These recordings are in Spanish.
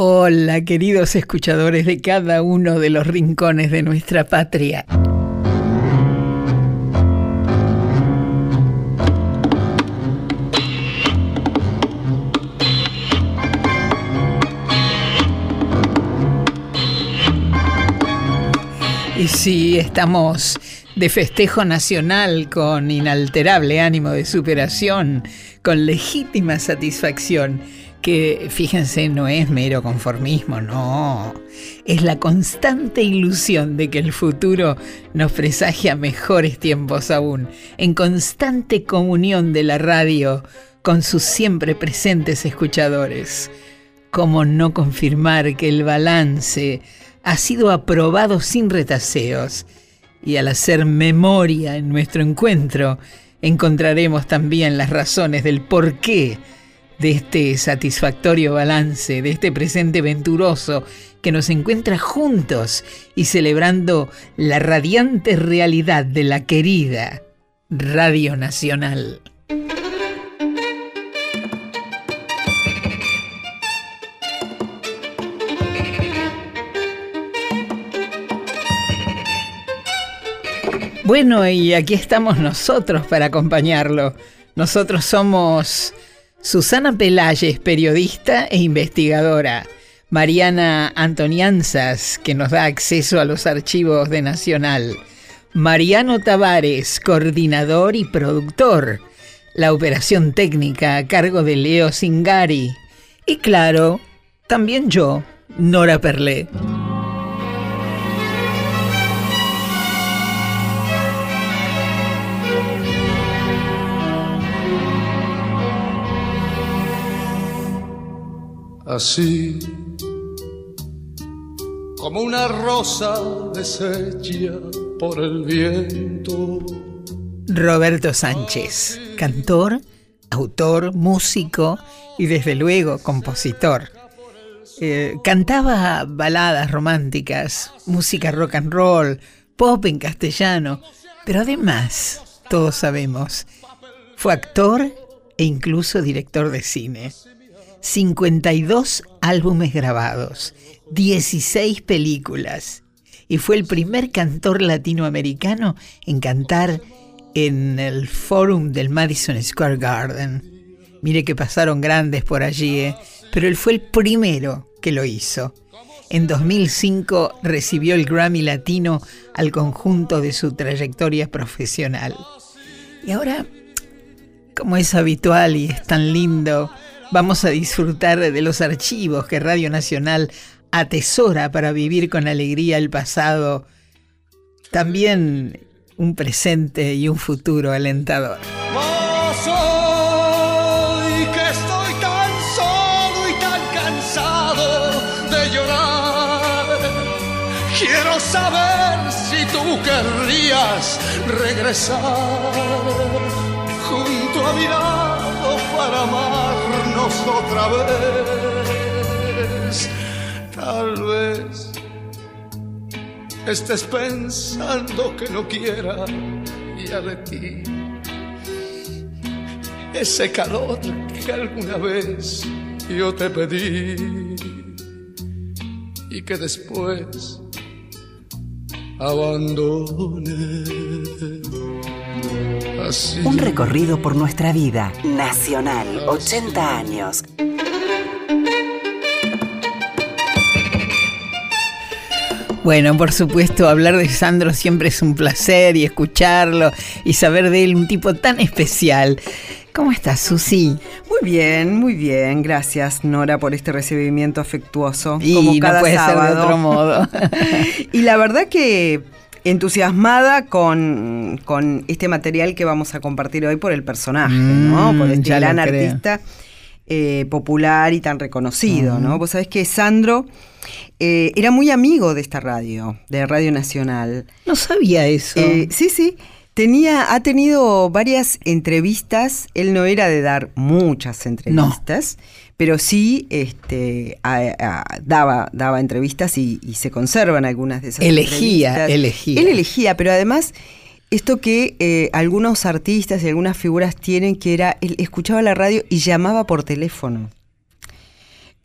Hola, queridos escuchadores de cada uno de los rincones de nuestra patria. Y sí, estamos de festejo nacional con inalterable ánimo de superación, con legítima satisfacción que fíjense no es mero conformismo, no, es la constante ilusión de que el futuro nos presagia mejores tiempos aún, en constante comunión de la radio con sus siempre presentes escuchadores. ¿Cómo no confirmar que el balance ha sido aprobado sin retaseos? Y al hacer memoria en nuestro encuentro, encontraremos también las razones del por qué de este satisfactorio balance, de este presente venturoso que nos encuentra juntos y celebrando la radiante realidad de la querida Radio Nacional. Bueno, y aquí estamos nosotros para acompañarlo. Nosotros somos Susana Pelayes, periodista e investigadora. Mariana Antonianzas, que nos da acceso a los archivos de Nacional. Mariano Tavares, coordinador y productor. La operación técnica a cargo de Leo Singari. Y claro, también yo, Nora Perlé. Así como una rosa deshecha por el viento. Roberto Sánchez, cantor, autor, músico y desde luego compositor. Eh, cantaba baladas románticas, música rock and roll, pop en castellano, pero además, todos sabemos, fue actor e incluso director de cine. 52 álbumes grabados, 16 películas y fue el primer cantor latinoamericano en cantar en el Forum del Madison Square Garden. Mire que pasaron grandes por allí, ¿eh? pero él fue el primero que lo hizo. En 2005 recibió el Grammy Latino al conjunto de su trayectoria profesional. Y ahora, como es habitual y es tan lindo, Vamos a disfrutar de los archivos que Radio Nacional atesora para vivir con alegría el pasado, también un presente y un futuro alentador. quiero saber si tú querrías regresar junto a mi lado para otra vez. Tal vez estés pensando que no quiera ya de ti ese calor que alguna vez yo te pedí y que después abandoné. Un recorrido por nuestra vida. Nacional, 80 años. Bueno, por supuesto, hablar de Sandro siempre es un placer y escucharlo y saber de él, un tipo tan especial. ¿Cómo estás, Susi? Muy bien, muy bien. Gracias, Nora, por este recibimiento afectuoso. Y como cada no puede ser de otro modo. y la verdad que entusiasmada con, este material que vamos a compartir hoy por el personaje, ¿no? Mm, por este gran artista eh, popular y tan reconocido, ¿no? Mm. Vos sabés que Sandro eh, era muy amigo de esta radio, de Radio Nacional. No sabía eso. Eh, sí, sí. Tenía, ha tenido varias entrevistas. Él no era de dar muchas entrevistas pero sí este, daba, daba entrevistas y, se conservan algunas de esas elegía, entrevistas. Elegía, Él elegía, pero además esto que eh, algunos artistas y algunas figuras tienen, que era, él escuchaba la radio y llamaba por teléfono.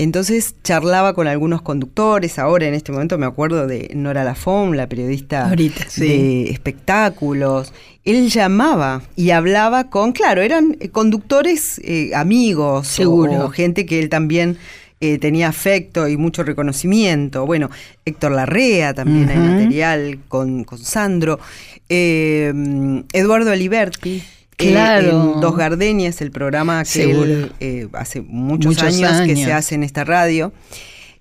Entonces charlaba con algunos conductores, ahora en este momento me acuerdo de Nora Lafon, la periodista de espectáculos. Él llamaba y hablaba con, claro, eran conductores eh, amigos, Seguro. O, gente que él también eh, tenía afecto y mucho reconocimiento. Bueno, Héctor Larrea también hay material con, con Sandro. Eh, Eduardo Aliberti. Claro. Dos Gardenias, el programa que él, eh, hace muchos, años, que se hace en esta radio.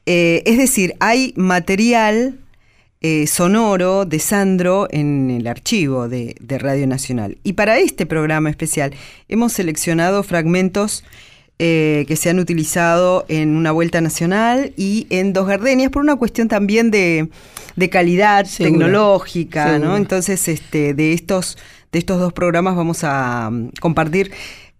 Eh, es decir, hay material eh, sonoro de Sandro en el archivo de, Radio Nacional. Y para este programa especial hemos seleccionado fragmentos que se han utilizado en una vuelta nacional y en Dos Gardenias por una cuestión también de, calidad tecnológica, ¿no? Entonces, este, de estos de estos dos programas vamos a mm, compartir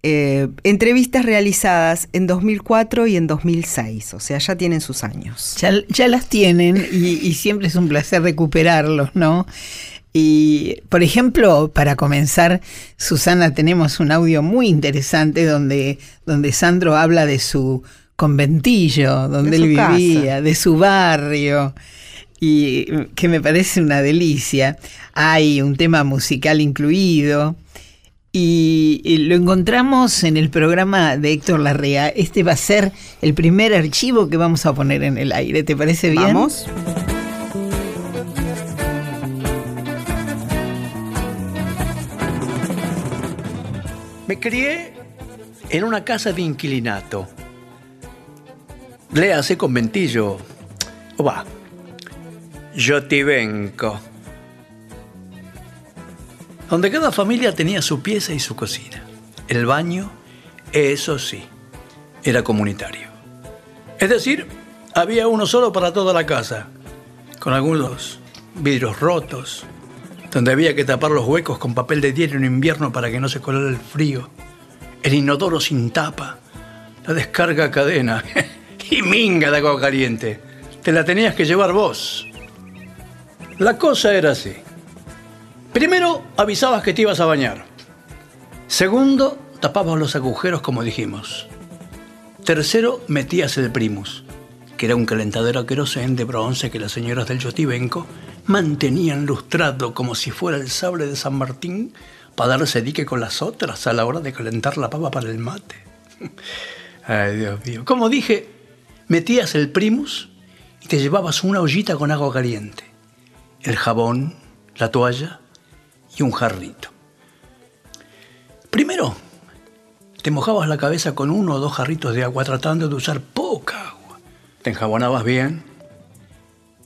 eh, entrevistas realizadas en 2004 y en 2006, o sea, ya tienen sus años. Ya, las tienen y, siempre es un placer recuperarlos, ¿no? Y, por ejemplo, para comenzar, Susana, tenemos un audio muy interesante donde, donde Sandro habla de su conventillo, donde él vivía, de su barrio y que me parece una delicia. Hay un tema musical incluido y, lo encontramos en el programa de Héctor Larrea. Este va a ser el primer archivo que vamos a poner en el aire. ¿Te parece bien? Vamos. Me crié en una casa de inquilinato. Léase conventillo. O va, yo te vengo. Donde cada familia tenía su pieza y su cocina. El baño, eso sí, era comunitario. Es decir, había uno solo para toda la casa, con algunos vidrios rotos, donde había que tapar los huecos con papel de diario en invierno para que no se colara el frío, el inodoro sin tapa, la descarga cadena y minga de agua caliente. Te la tenías que llevar vos. La cosa era así. Primero, avisabas que te ibas a bañar. Segundo, tapabas los agujeros como dijimos. Tercero, metías el primus, que era un calentador querosén de bronce que las señoras del Yotibenco mantenían lustrado como si fuera el sable de San Martín para darse dique con las otras a la hora de calentar la pava para el mate. Ay, Dios mío. Como dije, metías el primus y te llevabas una ollita con agua caliente el jabón, la toalla y un jarrito. Primero, te mojabas la cabeza con uno o dos jarritos de agua tratando de usar poca agua. Te enjabonabas bien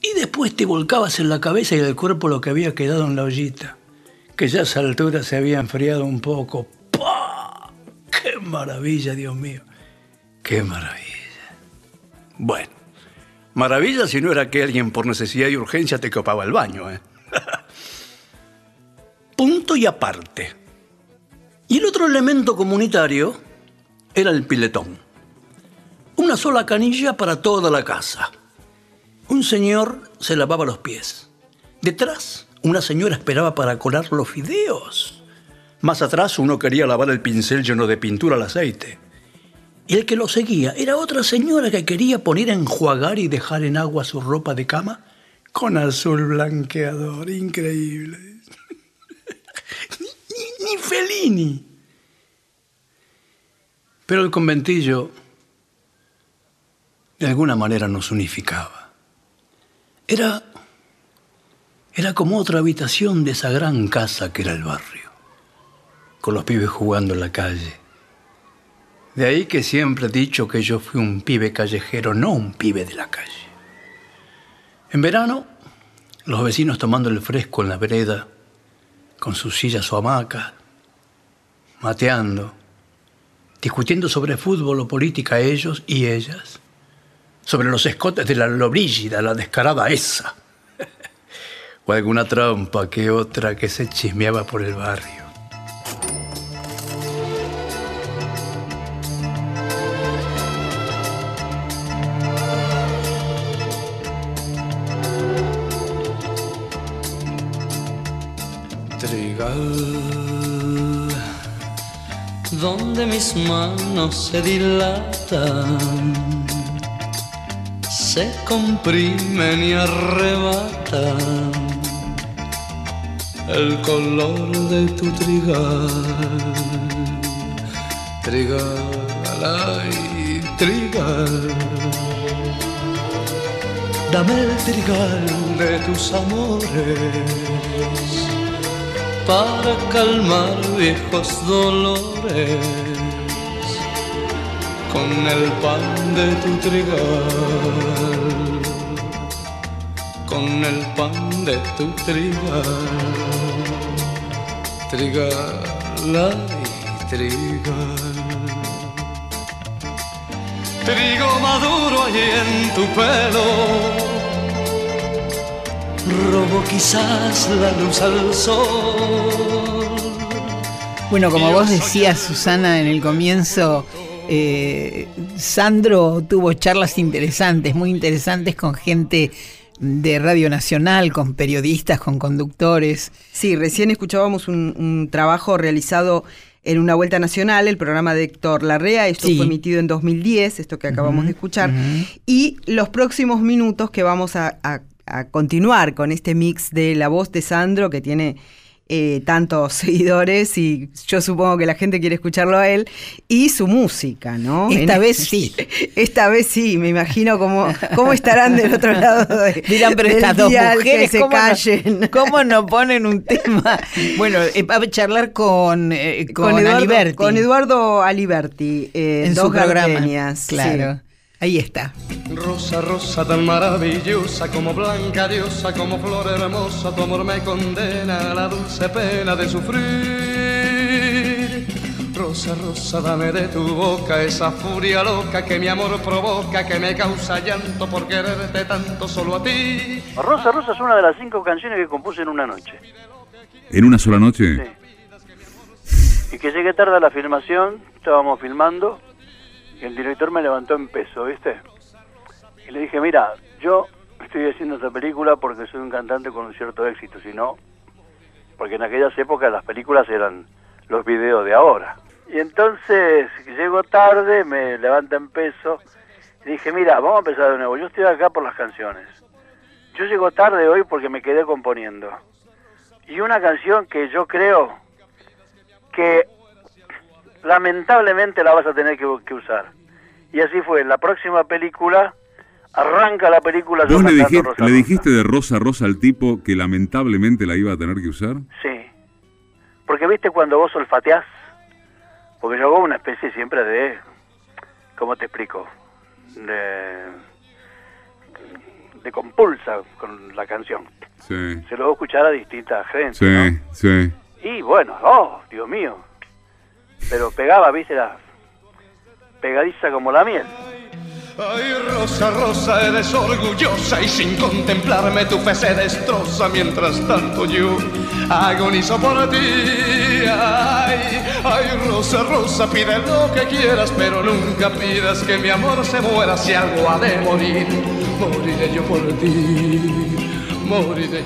y después te volcabas en la cabeza y el cuerpo lo que había quedado en la ollita, que ya a esa altura se había enfriado un poco. ¡Pah! ¡Qué maravilla, Dios mío! ¡Qué maravilla! Bueno, Maravilla si no era que alguien por necesidad y urgencia te copaba el baño. ¿eh? Punto y aparte. Y el otro elemento comunitario era el piletón. Una sola canilla para toda la casa. Un señor se lavaba los pies. Detrás, una señora esperaba para colar los fideos. Más atrás, uno quería lavar el pincel lleno de pintura al aceite. Y el que lo seguía era otra señora que quería poner a enjuagar y dejar en agua su ropa de cama con azul blanqueador. Increíble. ni, ni Felini. Pero el conventillo de alguna manera nos unificaba. Era, era como otra habitación de esa gran casa que era el barrio, con los pibes jugando en la calle de ahí que siempre he dicho que yo fui un pibe callejero, no un pibe de la calle. En verano, los vecinos tomando el fresco en la vereda, con sus sillas o hamacas, mateando, discutiendo sobre fútbol o política ellos y ellas, sobre los escotes de la lobrígida, la descarada esa, o alguna trampa que otra que se chismeaba por el barrio. Manos se dilatan se comprimen y arrebatan el color de tu trigal. Trigal, ay, trigal. Dame el trigal de tus amores para calmar viejos dolores con el pan de tu trigal, con el pan de tu trigal, trigal, ay, trigal. Trigo maduro allí en tu pelo robo quizás la luz al sol. Bueno, como vos decías, Susana, en el comienzo, eh, Sandro tuvo charlas interesantes, muy interesantes con gente de Radio Nacional, con periodistas, con conductores. Sí, recién escuchábamos un, trabajo realizado en una vuelta nacional, el programa de Héctor Larrea, esto fue emitido en 2010, esto que acabamos de escuchar, y los próximos minutos que vamos a a continuar con este mix de la voz de Sandro que tiene eh, tantos seguidores y yo supongo que la gente quiere escucharlo a él y su música, ¿no? Esta vez sí. Esta vez sí, me imagino cómo, cómo estarán del otro lado de, Dirán, pero estas dos mujeres se ¿cómo callen. No, ¿Cómo no ponen un tema? Bueno, eh, va a charlar con, eh, con, Eduardo, Aliberti. Con Eduardo Aliberti, en dos su programa. Claro. Ahí está. Rosa, rosa tan maravillosa, como blanca diosa, como flor hermosa, tu amor me condena a la dulce pena de sufrir. Rosa, rosa, dame de tu boca esa furia loca que mi amor provoca, que me causa llanto por quererte tanto solo a ti. Rosa, rosa es una de las cinco canciones que compuse en una noche. ¿En una sola noche? Sí. Y que llegué tarde a la filmación, estábamos filmando el director me levantó en peso, ¿viste? Y le dije, mira, yo estoy haciendo esta película porque soy un cantante con un cierto éxito, si no, porque en aquellas épocas las películas eran los videos de ahora. Y entonces llego tarde, me levanta en peso, y dije, mira, vamos a empezar de nuevo, yo estoy acá por las canciones. Yo llego tarde hoy porque me quedé componiendo. Y una canción que yo creo que lamentablemente la vas a tener que, que usar. Y así fue, en la próxima película arranca la película. ¿Vos le, dijiste, Rosa, le dijiste de Rosa Rosa al tipo que lamentablemente la iba a tener que usar? Sí. Porque viste cuando vos olfateás, porque yo hago una especie siempre de, ¿cómo te explico? De, de compulsa con la canción. Sí. Se lo voy a escuchar a distinta gente. Sí, ¿no? sí. Y bueno, oh, Dios mío. Pero pegaba, viste, la pegadiza como la miel. Ay, Rosa, Rosa, eres orgullosa y sin contemplarme tu fe se destroza mientras tanto yo agonizo por ti. Ay, ay, Rosa, Rosa, pide lo que quieras, pero nunca pidas que mi amor se muera si algo ha de morir. Moriré yo por ti.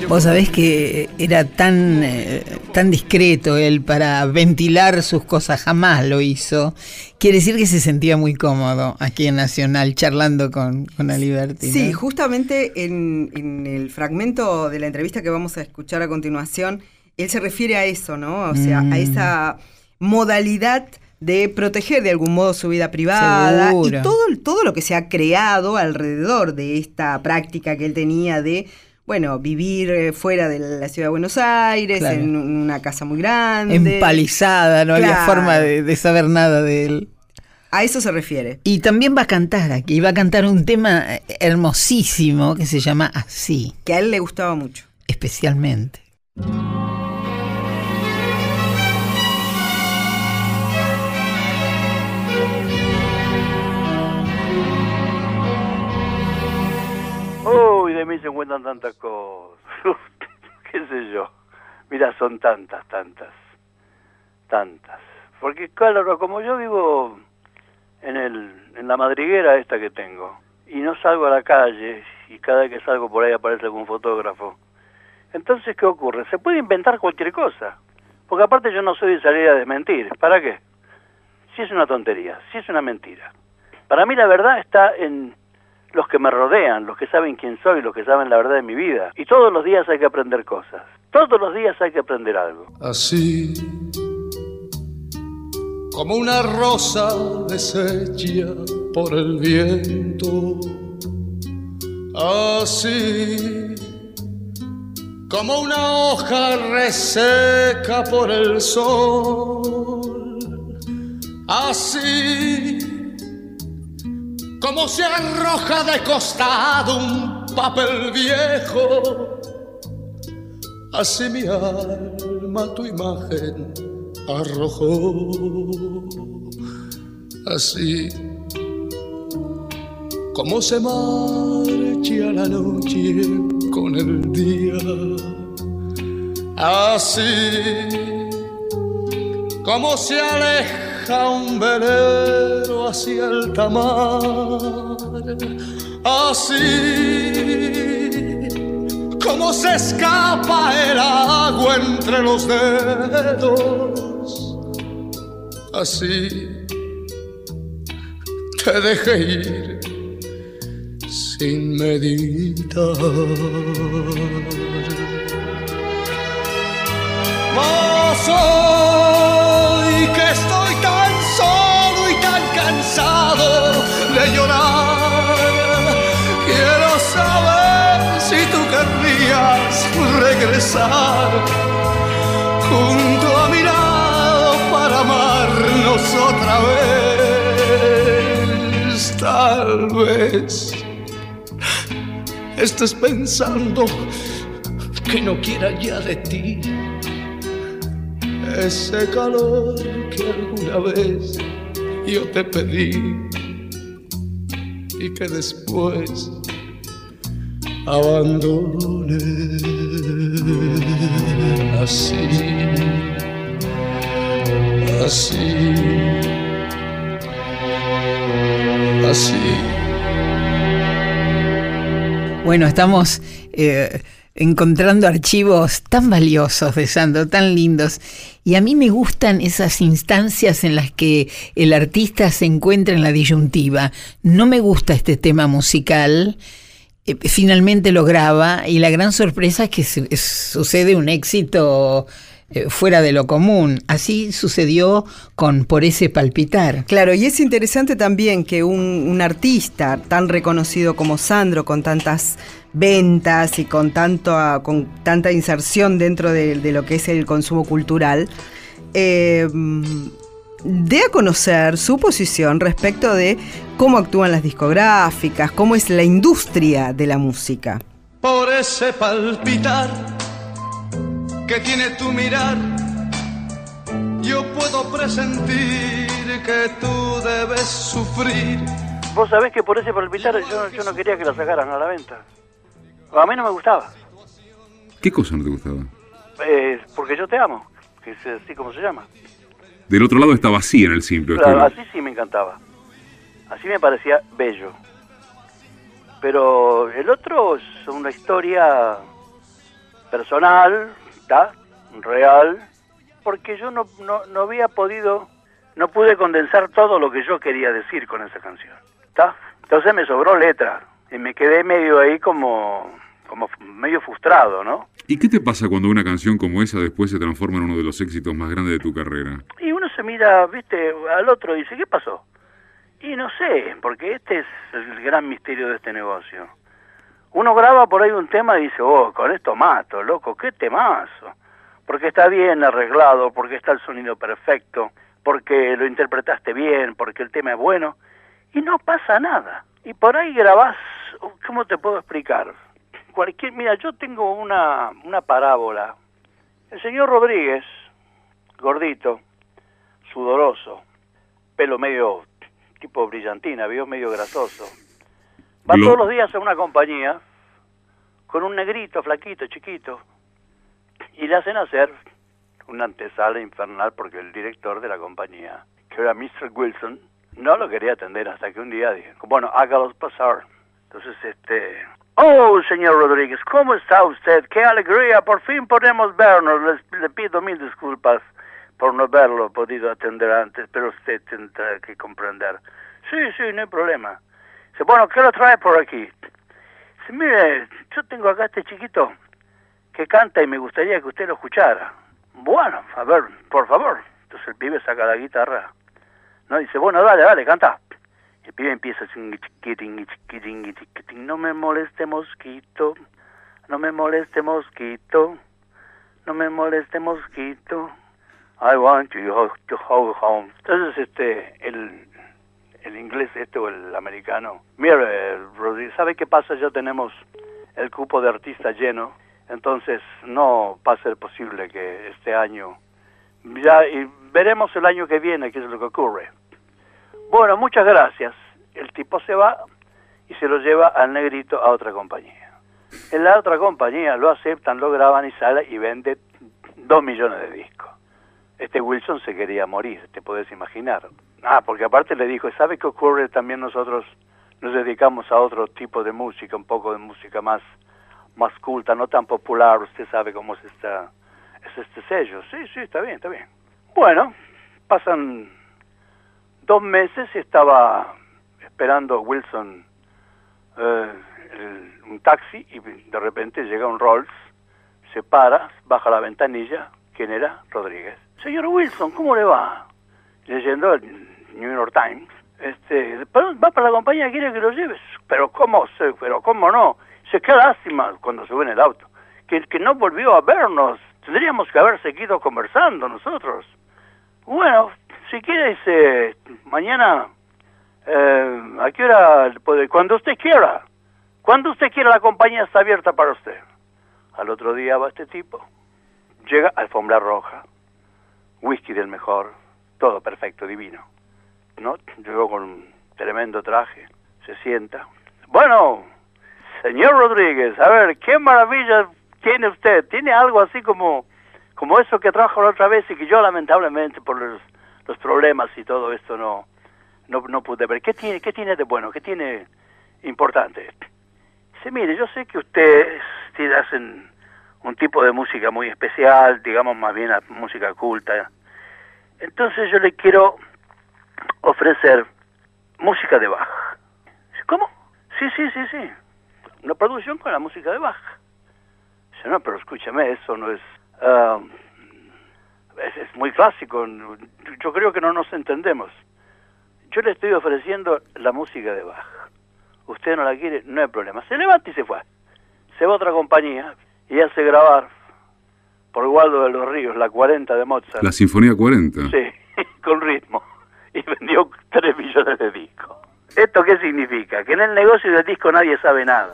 Vos sabés que era tan, eh, tan discreto él para ventilar sus cosas, jamás lo hizo. Quiere decir que se sentía muy cómodo aquí en Nacional charlando con, con Aliberti. Sí, justamente en, en, el fragmento de la entrevista que vamos a escuchar a continuación, él se refiere a eso, ¿no? O sea, Mm. a esa modalidad de proteger de algún modo su vida privada Seguro. y todo, todo lo que se ha creado alrededor de esta práctica que él tenía de bueno, vivir eh, fuera de la ciudad de Buenos Aires, Claro. en una casa muy grande. Empalizada, no había forma de, de saber nada de él. A eso se refiere. Y también va a cantar aquí, va a cantar un tema hermosísimo que se llama Así, Que a él le gustaba mucho. especialmente. De mí se encuentran tantas cosas. ¿Qué sé yo? Mira, son tantas, tantas, tantas. Porque claro, como yo vivo en, el, en la madriguera esta que tengo, y no salgo a la calle, y cada vez que salgo por ahí aparece algún fotógrafo, entonces, ¿qué ocurre? Se puede inventar cualquier cosa. Porque aparte yo no soy de salir a desmentir. ¿Para qué? Si es una tontería, si es una mentira. Para mí la verdad está en los que me rodean, los que saben quién soy, los que saben la verdad de mi vida. Y todos los días hay que aprender cosas. Todos los días hay que aprender algo. Así como una rosa deshecha por el viento. Así como una hoja reseca por el sol. Así como se arroja de costado un papel viejo. Así mi alma tu imagen arrojó. Así como se marcha la noche con el día. Así como se aleja un velero hacia el tamar. Así como se escapa el agua entre los dedos. Así te dejé ir sin meditar. Mas hoy que estoy solo y tan cansado de llorar, quiero saber si tú querrías regresar junto a mi lado para amarnos otra vez. Tal vez estés pensando que no quiera ya de ti ese calor que alguna vez yo te pedí y que después abandoné así, así, así. Bueno, estamos eh, encontrando archivos tan valiosos de Sandro, tan lindos. Y a mí me gustan esas instancias en las que el artista se encuentra en la disyuntiva. No me gusta este tema musical. eh, finalmente lo graba y la gran sorpresa es que sucede un éxito eh, fuera de lo común. Así sucedió con Por ese palpitar. Claro, y es interesante también que un, un artista tan reconocido como Sandro, con tantas ventas y con, tanto, ah, con tanta inserción dentro de, de lo que es el consumo cultural, eh, dé a conocer su posición respecto de cómo actúan las discográficas, cómo es la industria de la música. por ese palpitar que tiene tu mirar. Yo puedo presentir que tú debes sufrir. Vos sabés que por ese palpitar yo, yo no quería que la sacaran a la venta. A mí no me gustaba, ¿Qué cosa no te gustaba? eh, porque yo te amo, que es así como se llama. Del otro lado está vacía en el simple. Claro, así sí me encantaba. Así me parecía bello. Pero el otro es una historia personal, ¿está? Real, porque yo no, no, no había podido, no pude condensar todo lo que yo quería decir con esa canción, ¿está? Entonces me sobró letra y me quedé medio ahí como, como medio frustrado, ¿no? ¿Y qué te pasa cuando una canción como esa después se transforma en uno de los éxitos más grandes de tu carrera? Y uno se mira, viste, al otro y dice, ¿qué pasó? Y no sé, porque este es el gran misterio de este negocio. Uno graba por ahí un tema y dice, oh, con esto mato, loco, qué temazo. Porque está bien arreglado, porque está el sonido perfecto, porque lo interpretaste bien, porque el tema es bueno. Y no pasa nada. Y por ahí grabás, ¿cómo te puedo explicar? Cualquier, mira, yo tengo una, una parábola. El señor Rodríguez, gordito, sudoroso, pelo medio tipo brillantina, vio medio grasoso. Va todos los días a una compañía con un negrito, flaquito, chiquito, y le hacen hacer una antesala infernal porque el director de la compañía, que era Mr. Wilson, no lo quería atender hasta que un día dijo, bueno, hágalos pasar. Entonces, este... Oh, señor Rodríguez, ¿cómo está usted? ¡Qué alegría! Por fin podemos vernos. Les- le pido mil disculpas por no haberlo podido atender antes, pero usted tendrá que comprender. Sí, sí, no hay problema. Dice, bueno, ¿qué lo trae por aquí? Dice, mire, yo tengo acá este chiquito que canta y me gustaría que usted lo escuchara. Bueno, a ver, por favor. Entonces el pibe saca la guitarra. No, dice, bueno, dale, dale, canta. El pibe empieza no me moleste mosquito, no me moleste mosquito, no me moleste mosquito. I want you to go home. Entonces, este, el, el inglés este o el americano, mire, Rodríguez, ¿sabe qué pasa? Ya tenemos el cupo de artista lleno, entonces no va a ser posible que este año, ya y veremos el año que viene qué es lo que ocurre. Bueno, muchas gracias. El tipo se va y se lo lleva al negrito a otra compañía. En la otra compañía lo aceptan, lo graban y sale y vende dos millones de discos. Este Wilson se quería morir, te puedes imaginar. Ah, porque aparte le dijo, ¿sabe qué ocurre? También nosotros nos dedicamos a otro tipo de música, un poco de música más, más culta, no tan popular, usted sabe cómo es, esta, es este sello. Sí, sí, está bien, está bien. Bueno, pasan dos meses estaba esperando Wilson eh, un taxi y de repente llega un Rolls, se para, baja la ventanilla, ¿quién era? Rodríguez. Señor Wilson, ¿cómo le va? Leyendo el New York Times. Este, va para la compañía, quiere que lo lleves. Pero ¿cómo? Pero ¿cómo no? Se qué lástima cuando sube en el auto. Que, que no volvió a vernos. Tendríamos que haber seguido conversando nosotros. Bueno, si quiere, dice, mañana, eh, ¿a qué hora puede? Cuando usted quiera. Cuando usted quiera, la compañía está abierta para usted. Al otro día va este tipo. Llega alfombra roja whisky del mejor, todo perfecto, divino. ¿No? Llegó con un tremendo traje, se sienta. Bueno, señor Rodríguez, a ver, qué maravilla tiene usted. ¿Tiene algo así como, como eso que trajo la otra vez y que yo lamentablemente por los, los problemas y todo esto no, no, no pude ver? ¿Qué tiene, ¿Qué tiene de bueno? ¿Qué tiene importante? Dice, mire, yo sé que ustedes hacen un tipo de música muy especial, digamos más bien música culta. Entonces yo le quiero ofrecer música de Bach. ¿Cómo? Sí, sí, sí, sí. Una producción con la música de Bach. Dice, no, pero escúchame, eso no es, um, es... es muy clásico. Yo creo que no nos entendemos. Yo le estoy ofreciendo la música de Bach. Usted no la quiere, no hay problema. Se levanta y se fue. Se va a otra compañía, y hace grabar por Waldo de los Ríos la 40 de Mozart. La Sinfonía 40. Sí, con ritmo. Y vendió 3 millones de discos. ¿Esto qué significa? Que en el negocio del disco nadie sabe nada.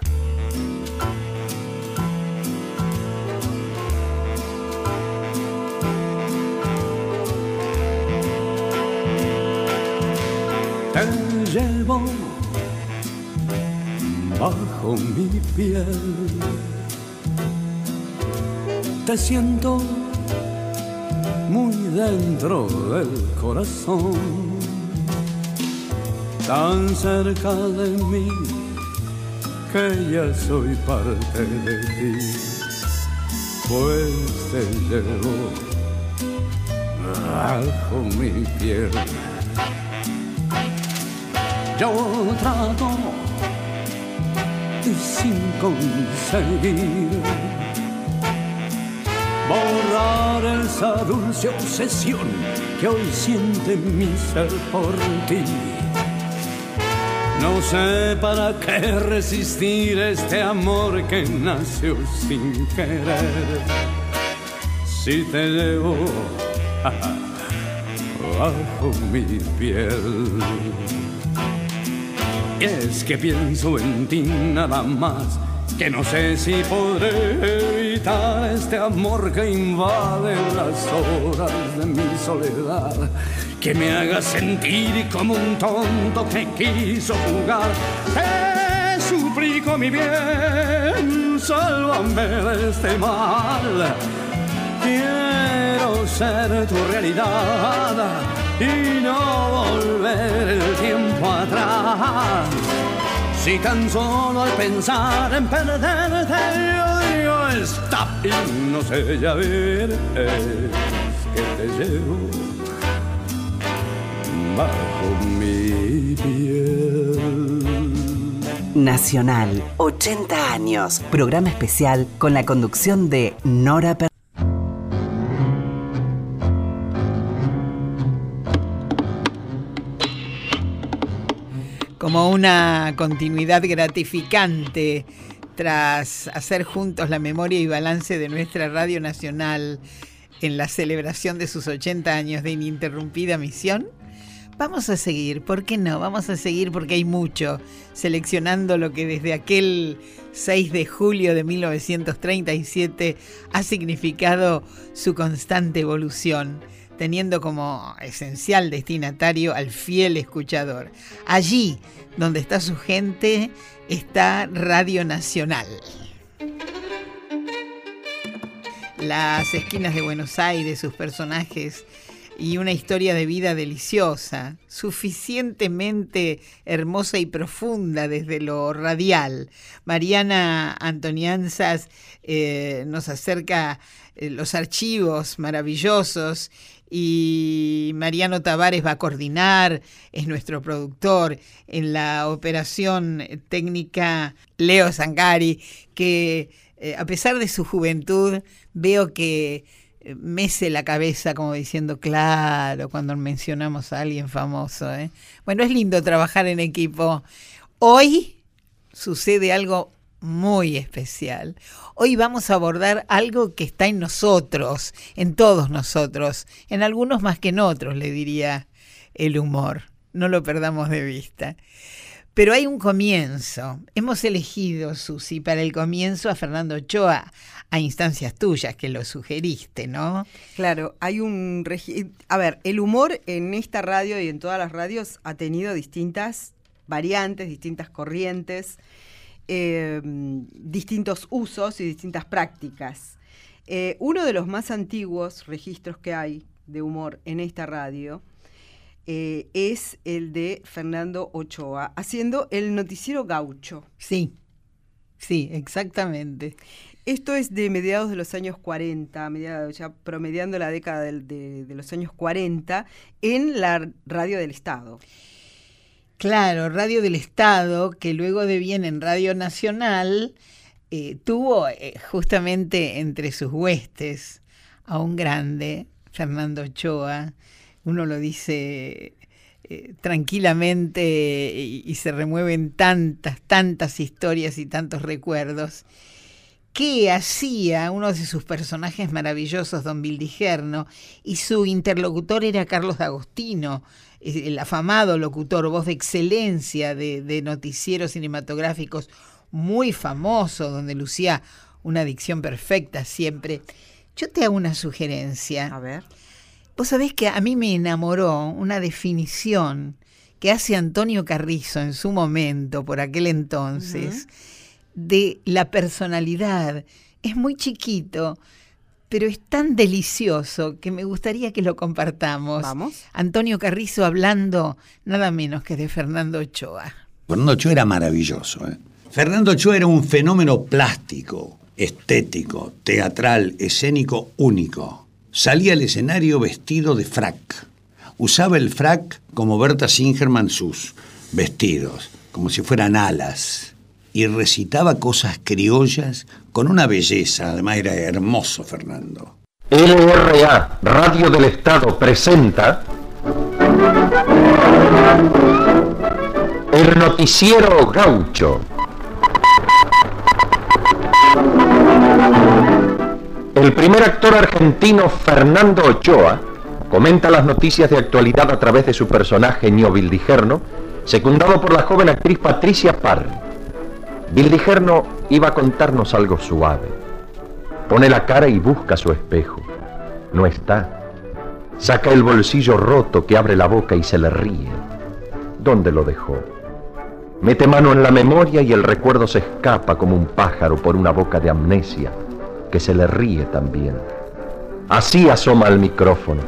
Llevo bajo mi piel te siento muy dentro del corazón, tan cerca de mí que ya soy parte de ti, pues te llevo bajo mi piel. Yo trato sin conseguir borrar esa dulce obsesión que hoy siente mi ser por ti. No sé para qué resistir este amor que nació sin querer. Si te llevo bajo mi piel. Y es que pienso en ti nada más que no sé si podré evitar este amor que invade las horas de mi soledad, que me haga sentir como un tonto que quiso jugar. Te suplico mi bien, sálvame de este mal. Quiero ser tu realidad y no volver el tiempo atrás si tan solo al pensar en perderte yo digo stop y no sé ya ver que te llevo bajo mi piel. Nacional, 80 años. Programa especial con la conducción de Nora Per Como una continuidad gratificante tras hacer juntos la memoria y balance de nuestra Radio Nacional en la celebración de sus 80 años de ininterrumpida misión, Vamos a seguir, ¿por qué no? Vamos a seguir porque hay mucho, seleccionando lo que desde aquel 6 de julio de 1937 ha significado su constante evolución, teniendo como esencial destinatario al fiel escuchador. Allí, donde está su gente, está Radio Nacional. Las esquinas de Buenos Aires, sus personajes, y una historia de vida deliciosa, suficientemente hermosa y profunda desde lo radial. Mariana Antonianzas eh, nos acerca eh, los archivos maravillosos y Mariano Tavares va a coordinar, es nuestro productor en la operación técnica Leo Zangari, que eh, a pesar de su juventud veo que mece la cabeza como diciendo, claro, cuando mencionamos a alguien famoso. ¿eh? Bueno, es lindo trabajar en equipo. Hoy sucede algo muy especial. Hoy vamos a abordar algo que está en nosotros, en todos nosotros, en algunos más que en otros, le diría el humor. No lo perdamos de vista. Pero hay un comienzo. Hemos elegido, Susi, para el comienzo a Fernando Ochoa, a instancias tuyas que lo sugeriste, ¿no? Claro, hay un... A ver, el humor en esta radio y en todas las radios ha tenido distintas variantes, distintas corrientes, em, distintos usos y distintas prácticas. Eh, uno de los más antiguos registros que hay de humor en esta radio eh, es el de Fernando Ochoa, haciendo el noticiero gaucho. Sí, sí, exactamente. Esto es de mediados de los años 40, ya promediando la década de, los años 40, en la radio del Estado. Claro, Radio del Estado, que luego de bien en Radio Nacional, eh, tuvo eh, justamente entre sus huestes a un grande, Fernando Ochoa, uno lo dice eh, tranquilamente y, se remueven tantas, tantas historias y tantos recuerdos. ¿Qué hacía uno de sus personajes maravillosos, don Bildigerno? Y su interlocutor era Carlos D'Agostino, el afamado locutor, voz de excelencia de, de noticieros cinematográficos, muy famoso, donde lucía una dicción perfecta siempre. Yo te hago una sugerencia. A ver. Vos sabés que a mí me enamoró una definición que hace Antonio Carrizo en su momento, por aquel entonces, de la personalidad. Es muy chiquito, pero es tan delicioso que me gustaría que lo compartamos. Vamos. Antonio Carrizo hablando nada menos que de Fernando Ochoa. Fernando Ochoa era maravilloso. ¿eh? Fernando Ochoa era un fenómeno plástico, estético, teatral, escénico único salía al escenario vestido de frac. Usaba el frac como Berta Singerman sus vestidos, como si fueran alas. Y recitaba cosas criollas con una belleza, además era hermoso Fernando. LRA, Radio del Estado, presenta el noticiero gaucho. El primer actor argentino, Fernando Ochoa, comenta las noticias de actualidad a través de su personaje Ño Vildigerno, secundado por la joven actriz Patricia Parry. Vildigerno iba a contarnos algo suave. Pone la cara y busca su espejo. No está. Saca el bolsillo roto que abre la boca y se le ríe. ¿Dónde lo dejó? Mete mano en la memoria y el recuerdo se escapa como un pájaro por una boca de amnesia que se le ríe también. Así asoma el micrófono.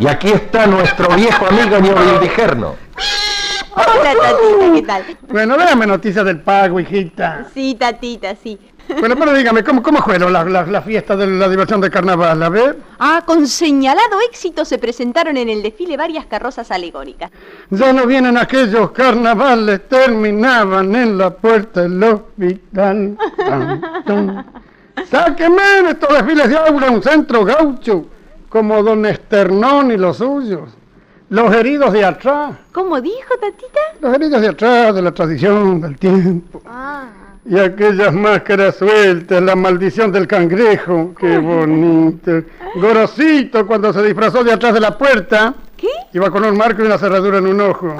Y aquí está nuestro viejo amigo Ño Vildigerno. Hola, tatita, ¿qué tal? Bueno, déjame noticias del pago, hijita. Sí, tatita, sí. Bueno, pero dígame, ¿cómo, cómo fueron las la, la fiestas de la diversión de carnaval? A ver. Ah, con señalado éxito se presentaron en el desfile varias carrozas alegóricas. Ya no vienen aquellos carnavales, terminaban en la puerta del hospital. Tan, tan. Sáqueme de estos desfiles de aura un centro gaucho, como don Esternón y los suyos. Los heridos de atrás. ¿Cómo dijo, tatita? Los heridos de atrás, de la tradición, del tiempo. Ah. Y aquellas máscaras sueltas, la maldición del cangrejo, qué bonito. Gorosito cuando se disfrazó de atrás de la puerta. ¿Qué? Iba con un marco y una cerradura en un ojo.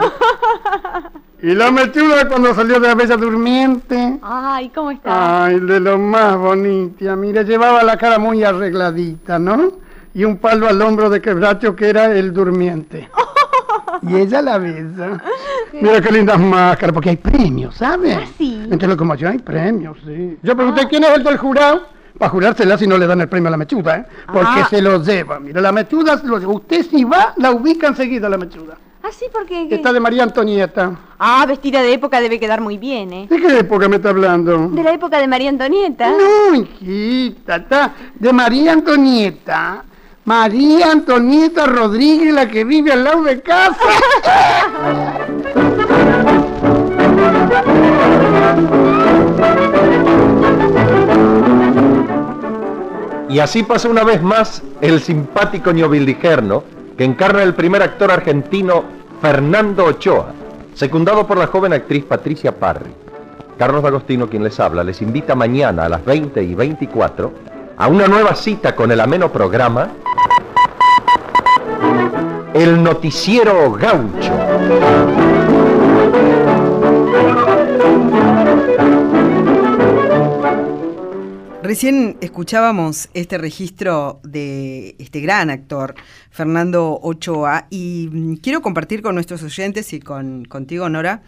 Y la mechuda cuando salió de la bella durmiente. Ay, ¿cómo está? Ay, de lo más bonita. Mira, llevaba la cara muy arregladita, ¿no? Y un palo al hombro de quebracho que era el durmiente. Y ella la besa. Mira qué lindas máscaras, porque hay premios, ¿sabes? Ah, sí. Entre locomoción hay premios, sí. Yo pregunté quién es el del jurado. Para jurársela si no le dan el premio a la mechuda, ¿eh? Porque Ah. se lo lleva. Mira, la mechuda lo. Usted si va, la ubica enseguida la mechuda. Ah, sí, porque... Está de María Antonieta. Ah, vestida de época debe quedar muy bien, ¿eh? ¿De qué época me está hablando? De la época de María Antonieta. No, hijita, está de María Antonieta. María Antonieta Rodríguez, la que vive al lado de casa. Y así pasa una vez más el simpático ñobildigerno que encarna el primer actor argentino Fernando Ochoa, secundado por la joven actriz Patricia Parry. Carlos D'Agostino, quien les habla, les invita mañana a las 20 y 24 a una nueva cita con el ameno programa El Noticiero Gaucho. Recién escuchábamos este registro de este gran actor, Fernando Ochoa, y mm, quiero compartir con nuestros oyentes y con contigo, Nora,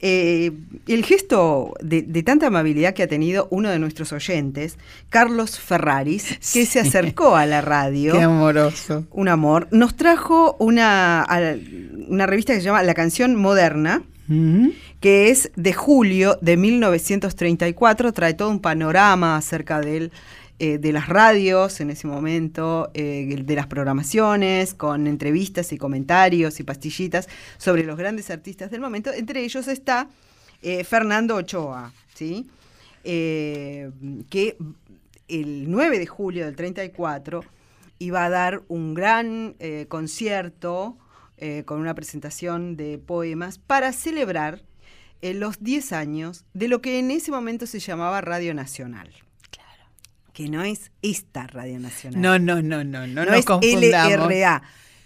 eh, el gesto de, de tanta amabilidad que ha tenido uno de nuestros oyentes, Carlos Ferraris, que se acercó a la radio. Qué amoroso. Un amor. Nos trajo una, una revista que se llama La Canción Moderna, que es de julio de 1934, trae todo un panorama acerca del, eh, de las radios en ese momento, eh, de las programaciones, con entrevistas y comentarios y pastillitas sobre los grandes artistas del momento. Entre ellos está eh, Fernando Ochoa, ¿sí? Que el 9 de julio del 34 iba a dar un gran concierto con una presentación de poemas para celebrar eh, los 10 años de lo que en ese momento se llamaba Radio Nacional. Claro. Que no es esta Radio Nacional. No, no, no, no, no, No, es confundamos. LRA.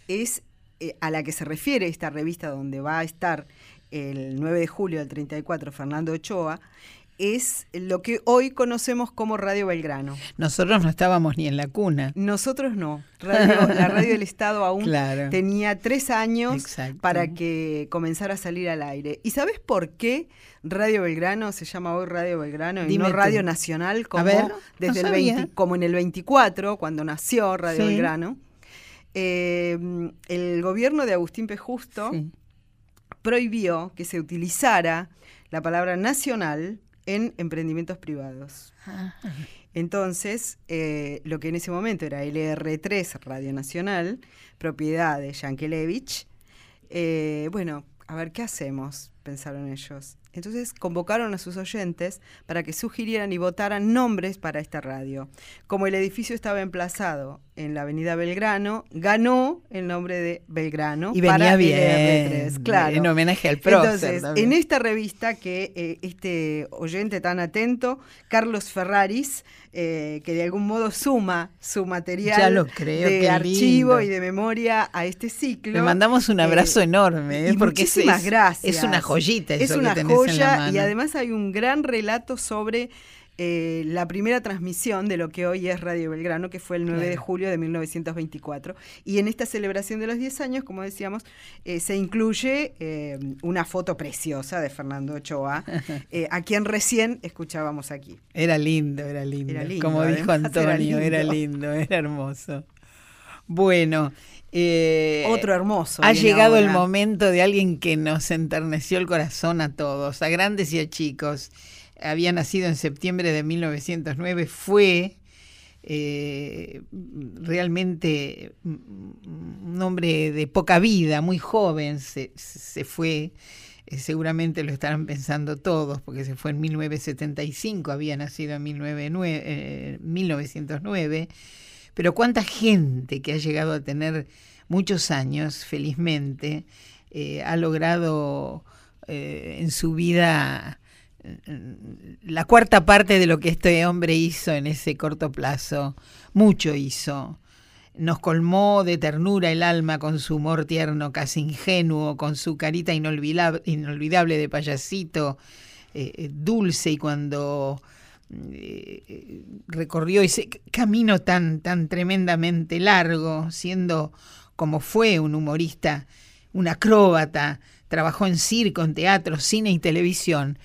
Es eh, a la que se refiere esta revista donde va a estar el 9 de julio del 34 Fernando Ochoa. Es lo que hoy conocemos como Radio Belgrano. Nosotros no estábamos ni en la cuna. Nosotros no. Radio- la radio del Estado aún Claro. tenía tres años Exacto. para que comenzara a salir al aire. ¿Y sabes por qué Radio Belgrano se llama hoy Radio Belgrano y Dime no tú. Radio Nacional como, ver, no desde el sabía. 20 como en el 24, cuando nació Radio Sí. Belgrano? Eh, el gobierno de Agustín P. Justo prohibió que se utilizara la palabra nacional en emprendimientos privados. Entonces, eh, lo que en ese momento era LR3, Radio Nacional, propiedad de Yankelevich, eh, bueno, a ver, ¿qué hacemos? pensaron ellos. Entonces convocaron a sus oyentes para que sugirieran y votaran nombres para esta radio. Como el edificio estaba emplazado en la avenida Belgrano, ganó el nombre de Belgrano. Y venía para bien, LR3, claro. en homenaje al prócer Entonces, también. en esta revista que eh, este oyente tan atento, Carlos Ferraris, eh, que de algún modo suma su material Ya lo creo, de archivo lindo. y de memoria a este ciclo. Le mandamos un abrazo Eh, enorme, ¿eh? y porque es- muchísimas es, gracias. Es una joyita Es eso una que tenés en la joya y además hay un gran relato sobre eh, la primera transmisión de lo que hoy es Radio Belgrano, que fue el 9 de julio de 1924. Y en esta celebración de los 10 años, como decíamos, eh, se incluye eh, una foto preciosa de Fernando Ochoa, a quien recién escuchábamos aquí. Era lindo, era lindo. Era lindo, Como dijo era Antonio, era lindo. era hermoso. Bueno. Eh, Otro hermoso. Ha llegado el momento de alguien que nos enterneció el corazón a todos, a grandes y a chicos. Había nacido en septiembre de 1909, fue eh, realmente un hombre de poca vida, muy joven, se, fue, eh, seguramente lo estarán pensando todos, porque se fue en 1975, había nacido en 1909, pero cuánta gente que ha llegado a tener muchos años, felizmente, eh, ha logrado en su vida la cuarta parte de lo que este hombre hizo en ese corto plazo, mucho hizo. Nos colmó de ternura el alma con su humor tierno, casi ingenuo, con su carita inolvidable, de payasito, eh, eh, dulce y cuando eh, recorrió ese camino tan, tan tremendamente largo, siendo como fue un humorista, un acróbata, trabajó en circo, en teatro, cine y televisión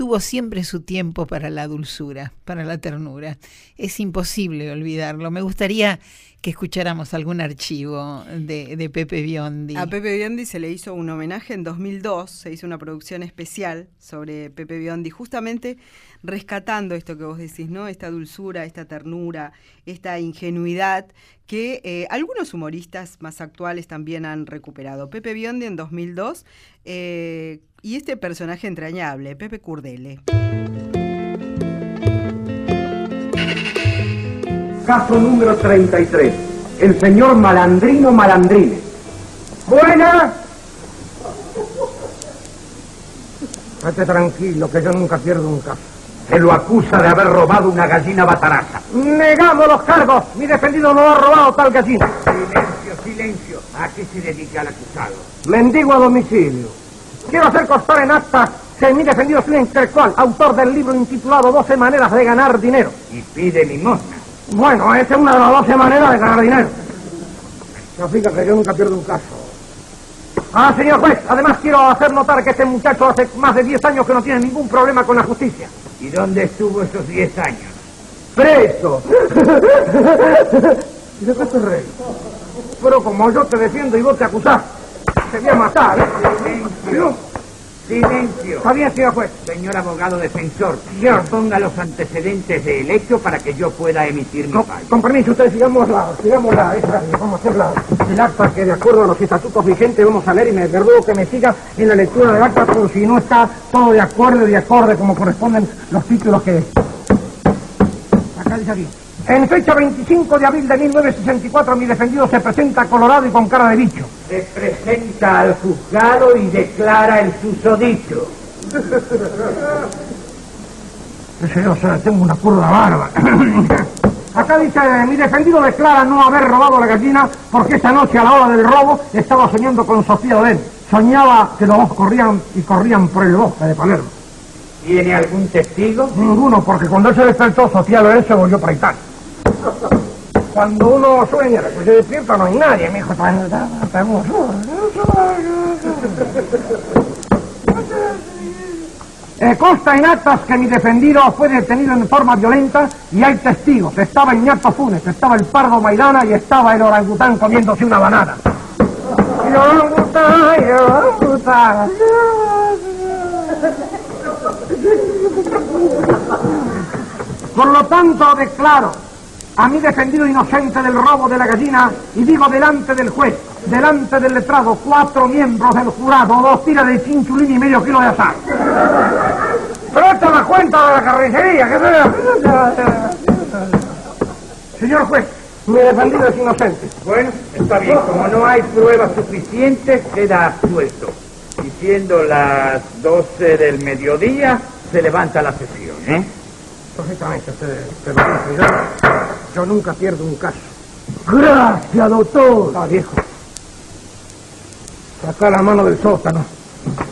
tuvo siempre su tiempo para la dulzura, para la ternura. Es imposible olvidarlo. Me gustaría que escucháramos algún archivo de, Pepe Biondi. A Pepe Biondi se le hizo un homenaje en 2002, se hizo una producción especial sobre Pepe Biondi, justamente rescatando esto que vos decís, ¿no? Esta dulzura, esta ternura, esta ingenuidad que eh, algunos humoristas más actuales también han recuperado. Pepe Biondi en 2002 eh, y este personaje entrañable, Pepe Curdele. Caso número 33. El señor Malandrino Malandrine. Buena. Estate tranquilo, que yo nunca pierdo un caso. Se lo acusa de haber robado una gallina bataraza. Negamos los cargos. Mi defendido no ha robado tal gallina. Silencio, silencio. ¿A qué se dedica el acusado? Mendigo a domicilio. Quiero hacer constar en acta que mi defendido es un intelectual, autor del libro intitulado 12 maneras de ganar dinero. Y pide limosna. Bueno, esa es una de las 12 maneras de ganar dinero. Significa que yo nunca pierdo un caso. Ah, señor juez, además quiero hacer notar que este muchacho hace más de 10 años que no tiene ningún problema con la justicia. ¿Y dónde estuvo esos 10 años? ¡Preso! ¿Y de qué te rey? Pero como yo te defiendo y vos te acusás, te voy a matar. Silencio. Silencio. Está bien, señor juez. Señor abogado defensor, señor, ponga los antecedentes del hecho para que yo pueda emitir mi fallo. Con permiso, ustedes sigamos la, sigamos la, vamos a hacer la, el acta que de acuerdo a los estatutos vigentes vamos a leer y me ruego que me siga en la lectura del acta por si no está todo de acuerdo y de acorde como corresponden los títulos que... Acá dice aquí. En fecha 25 de abril de 1964 mi defendido se presenta colorado y con cara de bicho. Se presenta al juzgado y declara el susodicho. Señor, tengo una curva barba. Acá dice, mi defendido declara no haber robado la gallina porque esa noche a la hora del robo estaba soñando con Sofía Oden. Soñaba que los dos corrían y corrían por el bosque de Palermo. ¿Tiene algún testigo? Ninguno, porque cuando él se despertó, Sofía Loren se volvió para Italia. Cuando uno sueña, que se despierta, no hay nadie, mi hijo. Eh, consta en actas que mi defendido fue detenido en forma violenta y hay testigos. Estaba Iñato Funes, estaba el Pardo Maidana y estaba el orangután comiéndose una banana. Por lo tanto, declaro a mi defendido inocente del robo de la gallina y digo delante del juez, delante del letrado, cuatro miembros del jurado, dos tiras de chinchulín y medio kilo de azar. Pero esta la cuenta de la carnicería, que Señor juez, mi defendido es inocente. Bueno, está bien. Como no hay pruebas suficientes, queda absuelto. Y siendo las 12 del mediodía, se levanta la sesión, ¿eh? Perfectamente, usted, yo nunca pierdo un caso. Gracias, doctor. Ah, viejo. Saca la mano del sótano.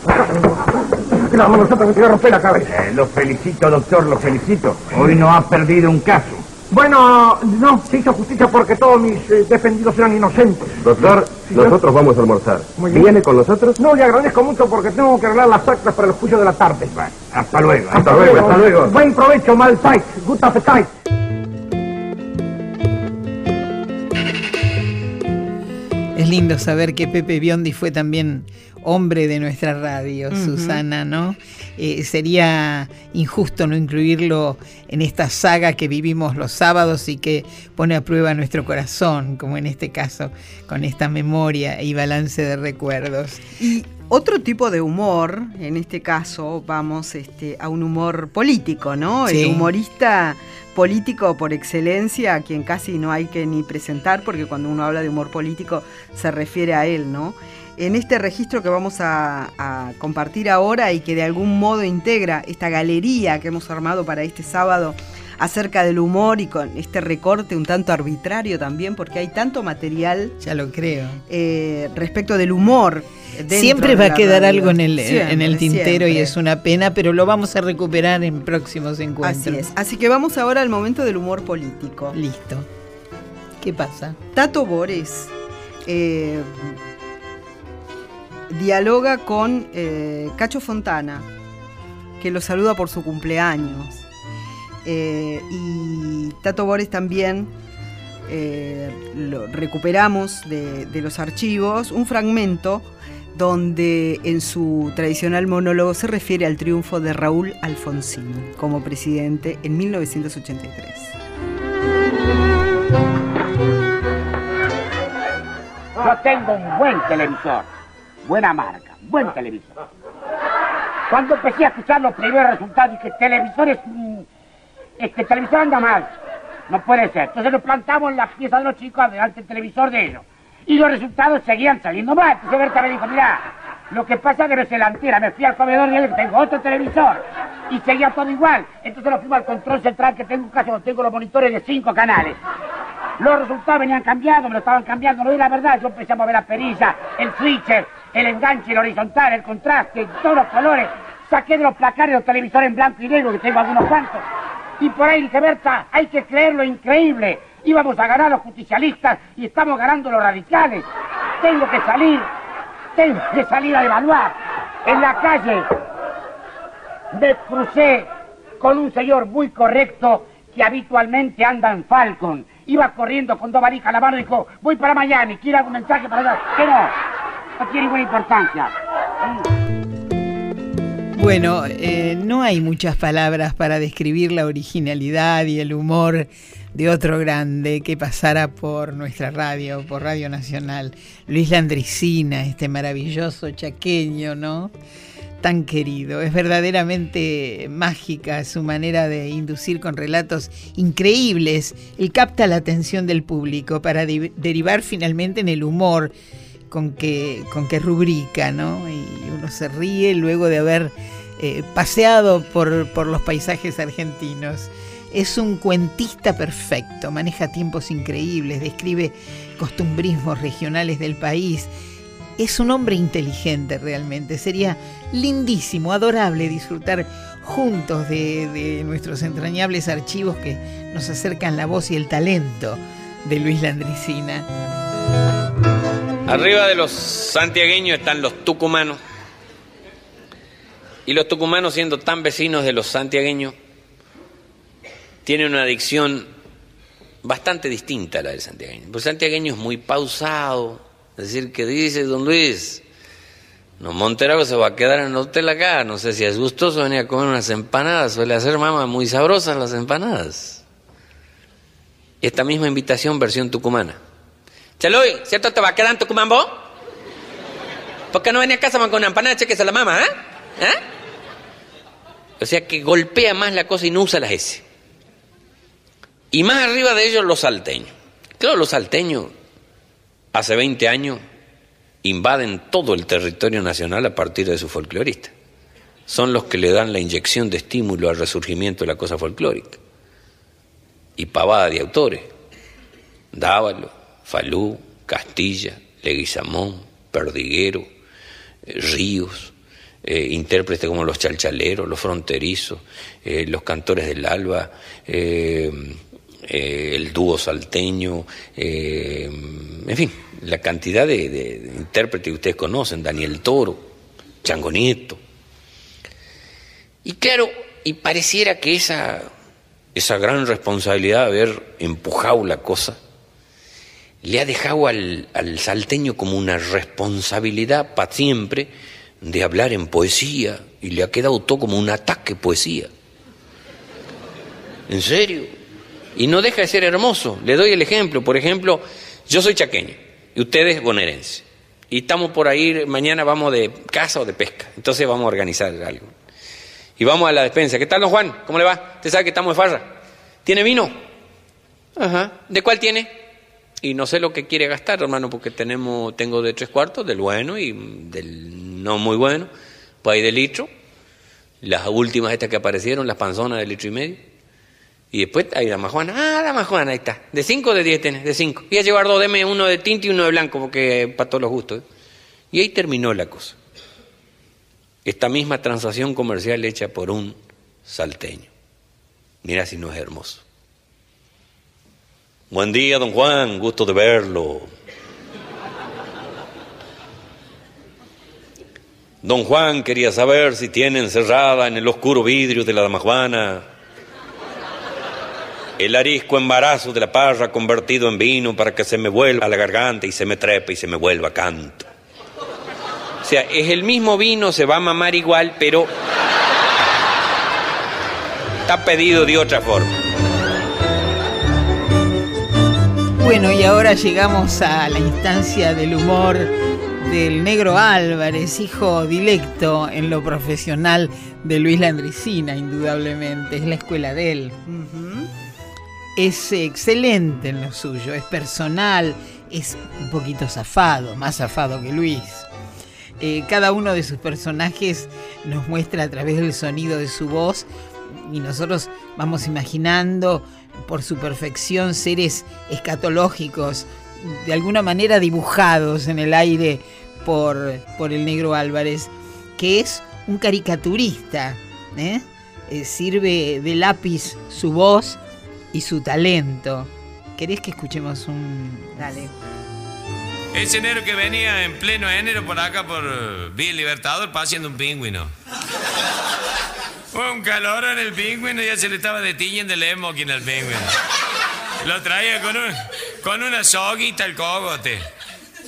Saca la mano del sótano, que te voy romper la cabeza. Eh, lo felicito, doctor, lo felicito. Hoy no ha perdido un caso. Bueno, no, se hizo justicia porque todos mis eh, defendidos eran inocentes. Doctor, nosotros vamos a almorzar. ¿Viene con nosotros? No, le agradezco mucho porque tengo que arreglar las actas para el juicio de la tarde. hasta luego. Hasta, luego, hasta luego. Buen provecho, mal fight. Good appetite. lindo saber que Pepe Biondi fue también hombre de nuestra radio, Susana, ¿no? Eh, sería injusto no incluirlo en esta saga que vivimos los sábados y que pone a prueba nuestro corazón, como en este caso, con esta memoria y balance de recuerdos. Y otro tipo de humor, en este caso vamos este, a un humor político, ¿no? El humorista político por excelencia, a quien casi no hay que ni presentar, porque cuando uno habla de humor político se refiere a él, ¿no? En este registro que vamos a, compartir ahora y que de algún modo integra esta galería que hemos armado para este sábado acerca del humor y con este recorte un tanto arbitrario también, porque hay tanto material. Ya lo creo. Eh, respecto del humor. Siempre va a quedar algo en el, en el tintero y es una pena, pero lo vamos a recuperar en próximos encuentros. Así es. Así que vamos ahora al momento del humor político. Listo. ¿Qué pasa? Tato Bores. Eh, dialoga con eh, Cacho Fontana, que lo saluda por su cumpleaños. Eh, y Tato Bores también eh, lo recuperamos de, de, los archivos un fragmento donde en su tradicional monólogo se refiere al triunfo de Raúl Alfonsín como presidente en 1983. Yo tengo un buen televisor buena marca, buen televisor. Cuando empecé a escuchar los primeros resultados, dije, televisor es, este televisor anda mal. No puede ser. Entonces nos plantamos en la pieza de los chicos adelante el televisor de ellos. Y los resultados seguían saliendo mal. Entonces Berta me dijo, mira, lo que pasa es que no es delantera. Me fui al comedor y tengo otro televisor. Y seguía todo igual. Entonces nos fuimos al control central que tengo un caso, tengo los monitores de cinco canales. Los resultados venían cambiando, me lo estaban cambiando. No es la verdad, yo empecé a mover la perilla, el switcher, el enganche, el horizontal, el contraste, todos los colores. Saqué de los placares los televisores en blanco y negro, que tengo algunos cuantos. Y por ahí dije, Berta, hay que creer lo increíble. Íbamos a ganar los justicialistas y estamos ganando los radicales. Tengo que salir, tengo que salir a evaluar. En la calle me crucé con un señor muy correcto que habitualmente anda en Falcon. Iba corriendo con dos varijas a la mano y dijo, voy para Miami, quiero algún mensaje para allá. Que no, no tiene ninguna importancia. Bueno, eh, no hay muchas palabras para describir la originalidad y el humor de otro grande que pasara por nuestra radio, por Radio Nacional. Luis Landricina, este maravilloso chaqueño, ¿no? Tan querido. Es verdaderamente mágica su manera de inducir con relatos increíbles. Él capta la atención del público para derivar finalmente en el humor con que, con que rubrica, ¿no? Y uno se ríe luego de haber eh, paseado por, por los paisajes argentinos. Es un cuentista perfecto, maneja tiempos increíbles, describe costumbrismos regionales del país. Es un hombre inteligente realmente. Sería lindísimo, adorable disfrutar juntos de, de, nuestros entrañables archivos que nos acercan la voz y el talento de Luis Landricina. Arriba de los santiagueños están los tucumanos. Y los tucumanos, siendo tan vecinos de los santiagueños, tienen una adicción bastante distinta a la del santiagueño. el santiagueño es muy pausado, es decir, que dice don Luis, no, Monterago se va a quedar en el hotel acá, no sé si es gustoso venir a comer unas empanadas, suele hacer mamá muy sabrosas las empanadas. Esta misma invitación versión tucumana. Chaloy, ¿cierto te va a quedar en Tucumán vos? ¿Por qué no venía a casa con una empanada? Chequese la mamá, ¿eh? ¿eh? O sea que golpea más la cosa y no usa las S. Y más arriba de ellos los salteños. Claro, los salteños hace 20 años invaden todo el territorio nacional a partir de su folclorista. Son los que le dan la inyección de estímulo al resurgimiento de la cosa folclórica. Y pavada de autores. Dávalo, Falú, Castilla, Leguizamón, Perdiguero, eh, Ríos, eh, intérpretes como los chalchaleros, los fronterizos, eh, los cantores del alba, el dúo salteño, en fin, la cantidad de, intérpretes que ustedes conocen, Daniel Toro, Chango Nieto. Y claro, y pareciera que esa, esa gran responsabilidad de haber empujado la cosa, le ha dejado al, al salteño como una responsabilidad para siempre de hablar en poesía y le ha quedado todo como un ataque poesía. ¿En serio? Y no deja de ser hermoso. Le doy el ejemplo. Por ejemplo, yo soy chaqueño y ustedes bonaerense. Y estamos por ahí, mañana vamos de casa o de pesca. Entonces vamos a organizar algo. Y vamos a la despensa. ¿Qué tal, don Juan? ¿Cómo le va? ¿Usted sabe que estamos de farra? ¿Tiene vino? Ajá. ¿De cuál tiene? Y no sé lo que quiere gastar, hermano, porque tenemos, tengo de tres cuartos, del bueno y del no muy bueno, pues hay de litro. Las últimas estas que aparecieron, las panzonas de litro y medio. Y después hay la majuana. Ah, la majuana, ahí está. De cinco o de diez tenés, de cinco. Y a llevar dos, deme uno de tinta y uno de blanco, porque para todos los gustos. ¿eh? Y ahí terminó la cosa. Esta misma transacción comercial hecha por un salteño. Mira si no es hermoso. Buen día, don Juan, gusto de verlo. Don Juan quería saber si tiene encerrada en el oscuro vidrio de la dama Juana el arisco embarazo de la parra convertido en vino para que se me vuelva a la garganta y se me trepe y se me vuelva canto. O sea, es el mismo vino, se va a mamar igual, pero está pedido de otra forma. Bueno, y ahora llegamos a la instancia del humor del negro Álvarez, hijo directo en lo profesional de Luis Landricina, indudablemente, es la escuela de él. Es excelente en lo suyo, es personal, es un poquito zafado, más zafado que Luis. Eh, cada uno de sus personajes nos muestra a través del sonido de su voz y nosotros vamos imaginando por su perfección seres escatológicos, de alguna manera dibujados en el aire por, por el negro Álvarez, que es un caricaturista. ¿eh? Eh, sirve de lápiz su voz y su talento. ¿Querés que escuchemos un... Dale. Ese enero que venía en pleno enero por acá por Vía Libertador haciendo un pingüino. Un calor en el pingüino, ya se le estaba detiñendo el en al pingüino. Lo traía con, un, con una soguita al cogote.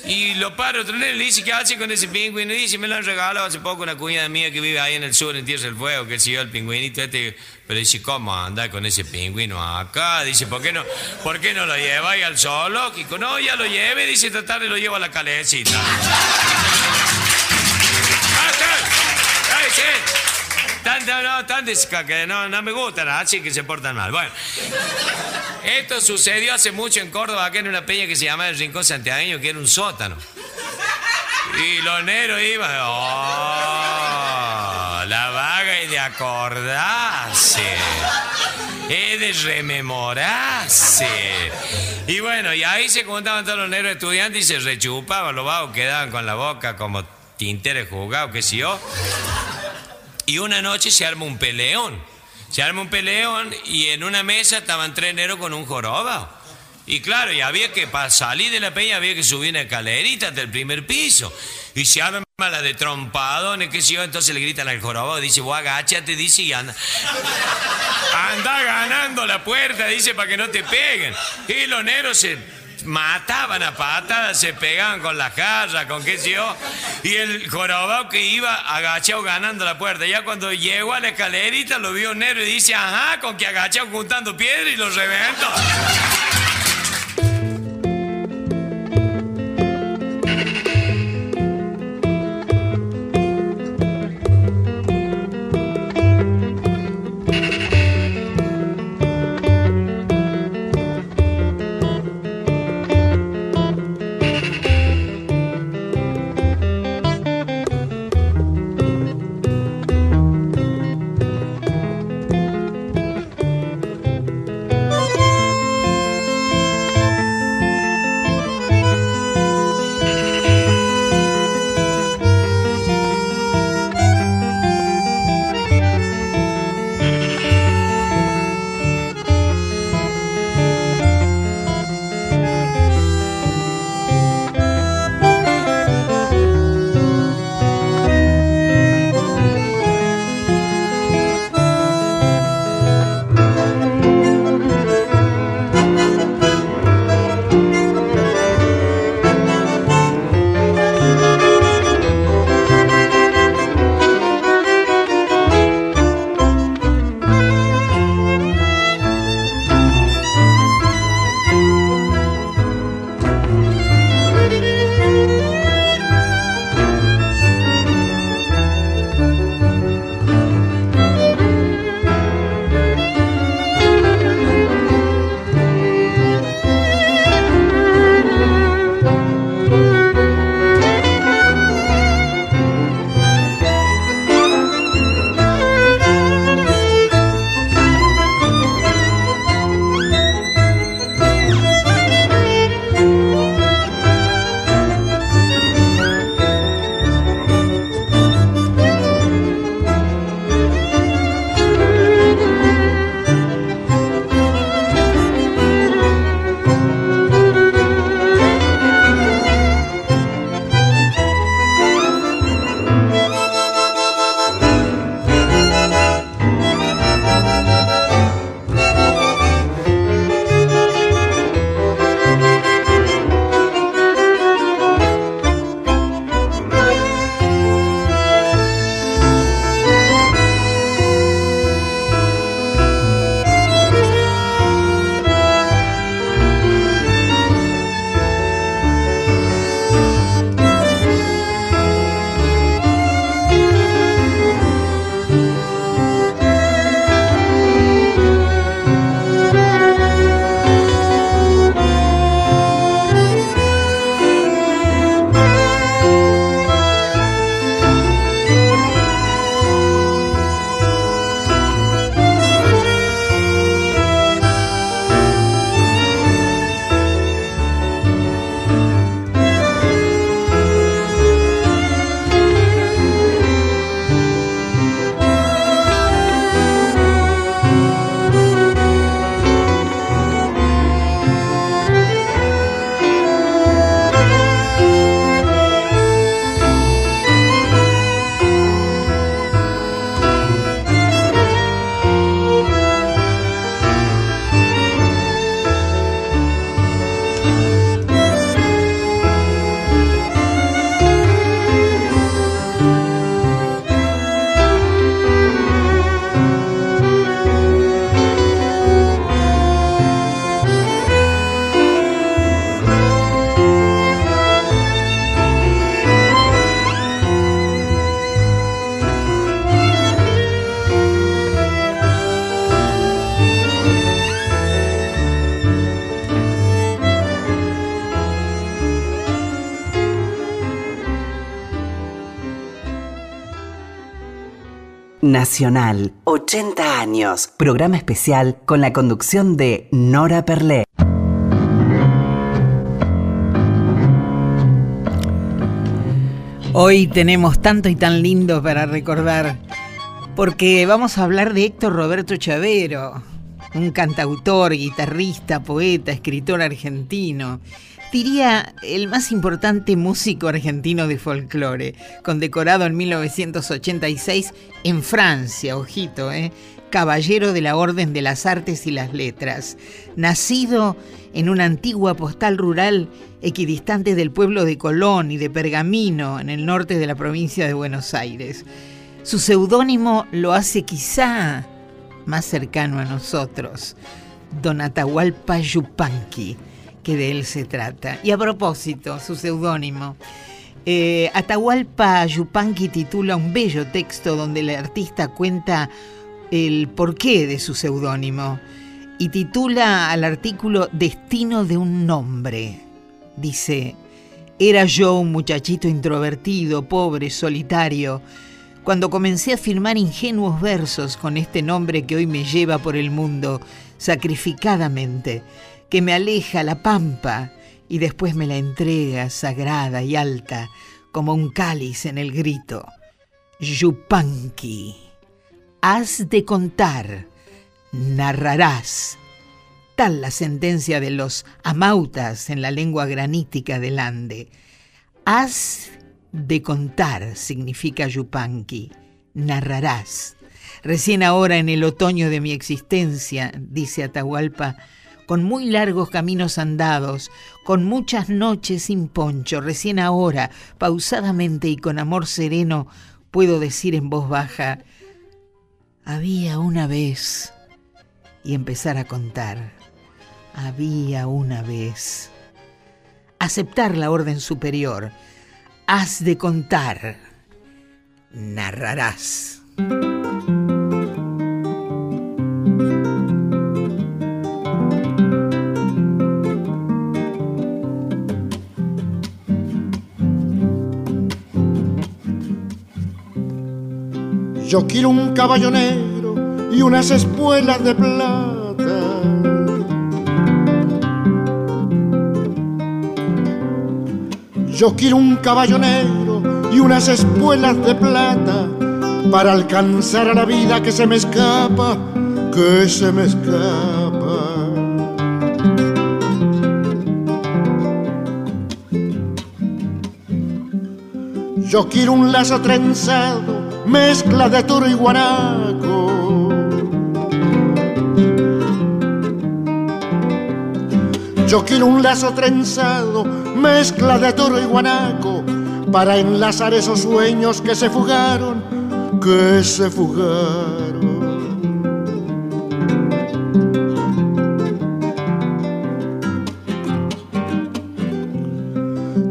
Y lo paro otro le dice, ¿qué hace con ese pingüino? Y dice, me lo han regalado hace poco una cuñada mía que vive ahí en el sur, en Tierra del Fuego, que siguió el pingüinito este. Pero dice, ¿cómo anda con ese pingüino acá? Dice, ¿por qué no, ¿por qué no lo lleva ahí al zoológico? No, ya lo lleve, dice, tratar y lo llevo a la calecita. ¡Ah, ¡Ay, sí! Tan, no, tan que no, no me gustan, así que se portan mal. Bueno, esto sucedió hace mucho en Córdoba, acá en una peña que se llama el Rincón Santiagueño, que era un sótano. Y los negros iban, oh, la vaga y de acordarse, es de rememorarse. Y bueno, y ahí se contaban todos los negros estudiantes y se rechupaban, los vagos quedaban con la boca como tinteres jugados, qué sé yo. Y una noche se arma un peleón. Se arma un peleón y en una mesa estaban tres negros con un joroba. Y claro, y había que, para salir de la peña, había que subir una escalerita del primer piso. Y se arma la de trompadones, qué sé yo, entonces le gritan al joroba, dice, vos agáchate, dice, y anda. Anda ganando la puerta, dice, para que no te peguen. Y los negros se mataban a patadas, se pegaban con la jarra, con qué sé yo. Y el jorobado que iba agachado ganando la puerta. Ya cuando llegó a la escalerita lo vio negro y dice, ajá, con que agachado juntando piedra y lo reventó. Nacional, 80 años. Programa especial con la conducción de Nora Perlé. Hoy tenemos tanto y tan lindo para recordar, porque vamos a hablar de Héctor Roberto Chavero, un cantautor, guitarrista, poeta, escritor argentino. Diría el más importante músico argentino de folclore, condecorado en 1986 en Francia, ojito, ¿eh? caballero de la Orden de las Artes y las Letras, nacido en una antigua postal rural equidistante del pueblo de Colón y de Pergamino, en el norte de la provincia de Buenos Aires. Su seudónimo lo hace quizá más cercano a nosotros, Don Atahualpa Yupanqui, que de él se trata. Y a propósito, su seudónimo. Eh, Atahualpa Yupanqui titula un bello texto donde el artista cuenta el porqué de su seudónimo y titula al artículo Destino de un nombre. Dice, era yo un muchachito introvertido, pobre, solitario, cuando comencé a firmar ingenuos versos con este nombre que hoy me lleva por el mundo sacrificadamente, que me aleja la pampa y después me la entrega sagrada y alta como un cáliz en el grito. Yupanqui, has de contar, narrarás. Tal la sentencia de los amautas en la lengua granítica del Ande. Has de contar significa Yupanqui, narrarás. Recién ahora en el otoño de mi existencia, dice Atahualpa, con muy largos caminos andados, con muchas noches sin poncho, recién ahora, pausadamente y con amor sereno, puedo decir en voz baja, había una vez, y empezar a contar, había una vez. Aceptar la orden superior, has de contar, narrarás. Yo quiero un caballo negro y unas espuelas de plata. Yo quiero un caballo negro y unas espuelas de plata para alcanzar a la vida que se me escapa, que se me escapa. Yo quiero un lazo trenzado mezcla de toro y guanaco. Yo quiero un lazo trenzado, mezcla de toro y guanaco, para enlazar esos sueños que se fugaron, que se fugaron.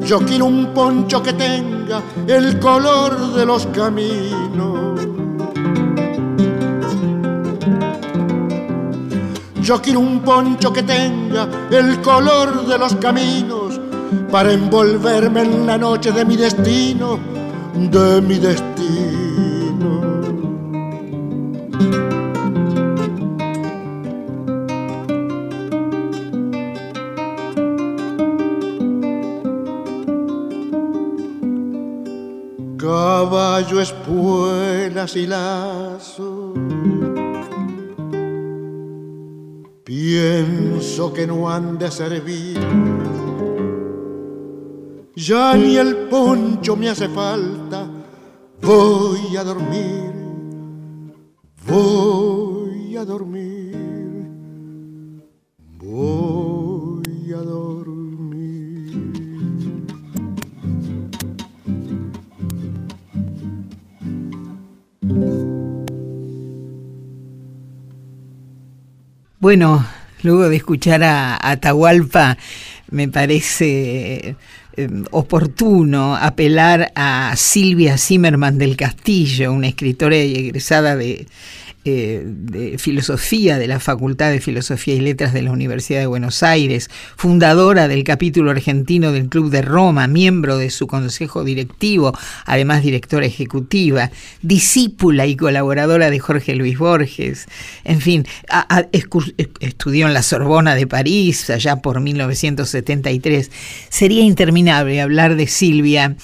Yo quiero un poncho que tenga el color de los caminos. Yo quiero un poncho que tenga el color de los caminos para envolverme en la noche de mi destino, de mi destino. Caballo, espuelas y lazo. No han de servir. Ya ni el poncho me hace falta. Voy a dormir. Voy a dormir. Voy a dormir. Bueno, luego de escuchar a, Atahualpa, me parece eh, oportuno apelar a Silvia Zimmerman del Castillo, una escritora y egresada de eh, de filosofía de la Facultad de Filosofía y Letras de la Universidad de Buenos Aires, fundadora del capítulo argentino del Club de Roma, miembro de su consejo directivo, además directora ejecutiva, discípula y colaboradora de Jorge Luis Borges, en fin, estudió en la Sorbona de París allá por 1973. Sería interminable hablar de Silvia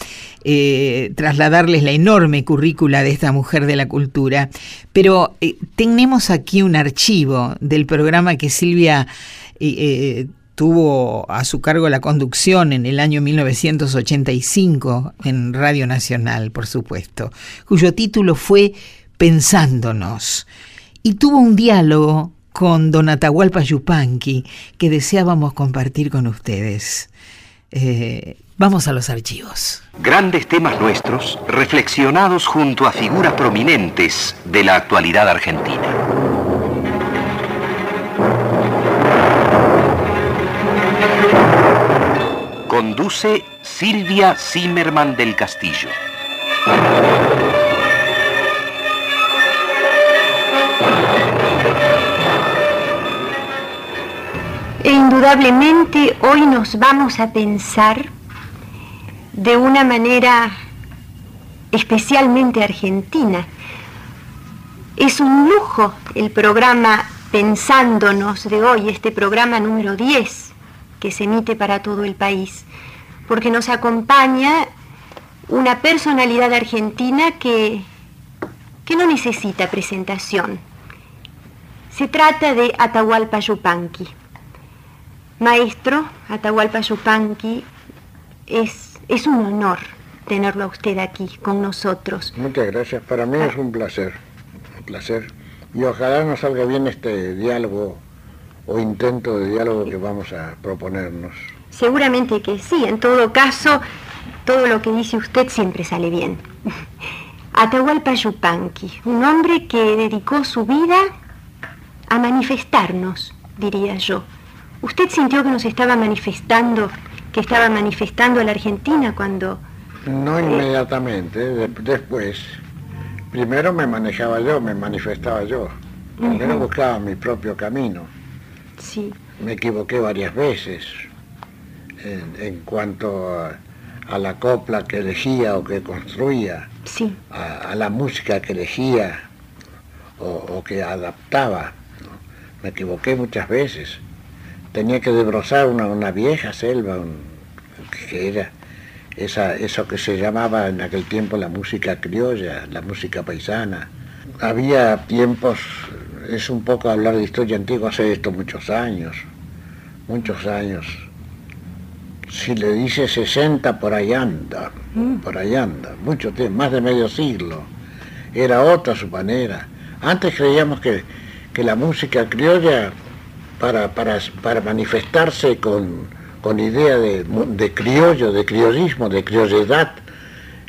eh, trasladarles la enorme currícula de esta mujer de la cultura, pero eh, tenemos aquí un archivo del programa que Silvia eh, tuvo a su cargo la conducción en el año 1985 en Radio Nacional, por supuesto, cuyo título fue Pensándonos. Y tuvo un diálogo con Don Atahualpa Yupanqui que deseábamos compartir con ustedes. Vamos a los archivos. Grandes temas nuestros reflexionados junto a figuras prominentes de la actualidad argentina. Conduce Silvia Zimmerman del Castillo. E indudablemente hoy nos vamos a pensar de una manera especialmente argentina. Es un lujo el programa Pensándonos de hoy, este programa número 10 que se emite para todo el país, porque nos acompaña una personalidad argentina que, que no necesita presentación. Se trata de Atahualpa Yupanqui. Maestro, Atahualpa Yupanqui es es un honor tenerlo a usted aquí con nosotros. Muchas gracias. Para mí es un placer. Un placer. Y ojalá nos salga bien este diálogo o intento de diálogo que vamos a proponernos. Seguramente que sí. En todo caso, todo lo que dice usted siempre sale bien. Atahualpa Yupanqui, un hombre que dedicó su vida a manifestarnos, diría yo. ¿Usted sintió que nos estaba manifestando que estaba manifestando la Argentina cuando... No inmediatamente, después. Primero me manejaba yo, me manifestaba yo. Primero buscaba mi propio camino. Sí. Me equivoqué varias veces en, cuanto a, la copla que elegía o que construía, sí. a, la música que elegía o, que adaptaba. Me equivoqué muchas veces tenía que desbrozar una, vieja selva, que era esa, eso que se llamaba en aquel tiempo la música criolla, la música paisana. Había tiempos, es un poco hablar de historia antigua, hace esto muchos años, muchos años. Si le dice 60, por ahí anda, mm. por ahí anda, mucho tiempo, más de medio siglo. Era otra su manera. Antes creíamos que, que la música criolla para, para, para manifestarse con, con idea de, de, criollo, de criollismo, de criolledad.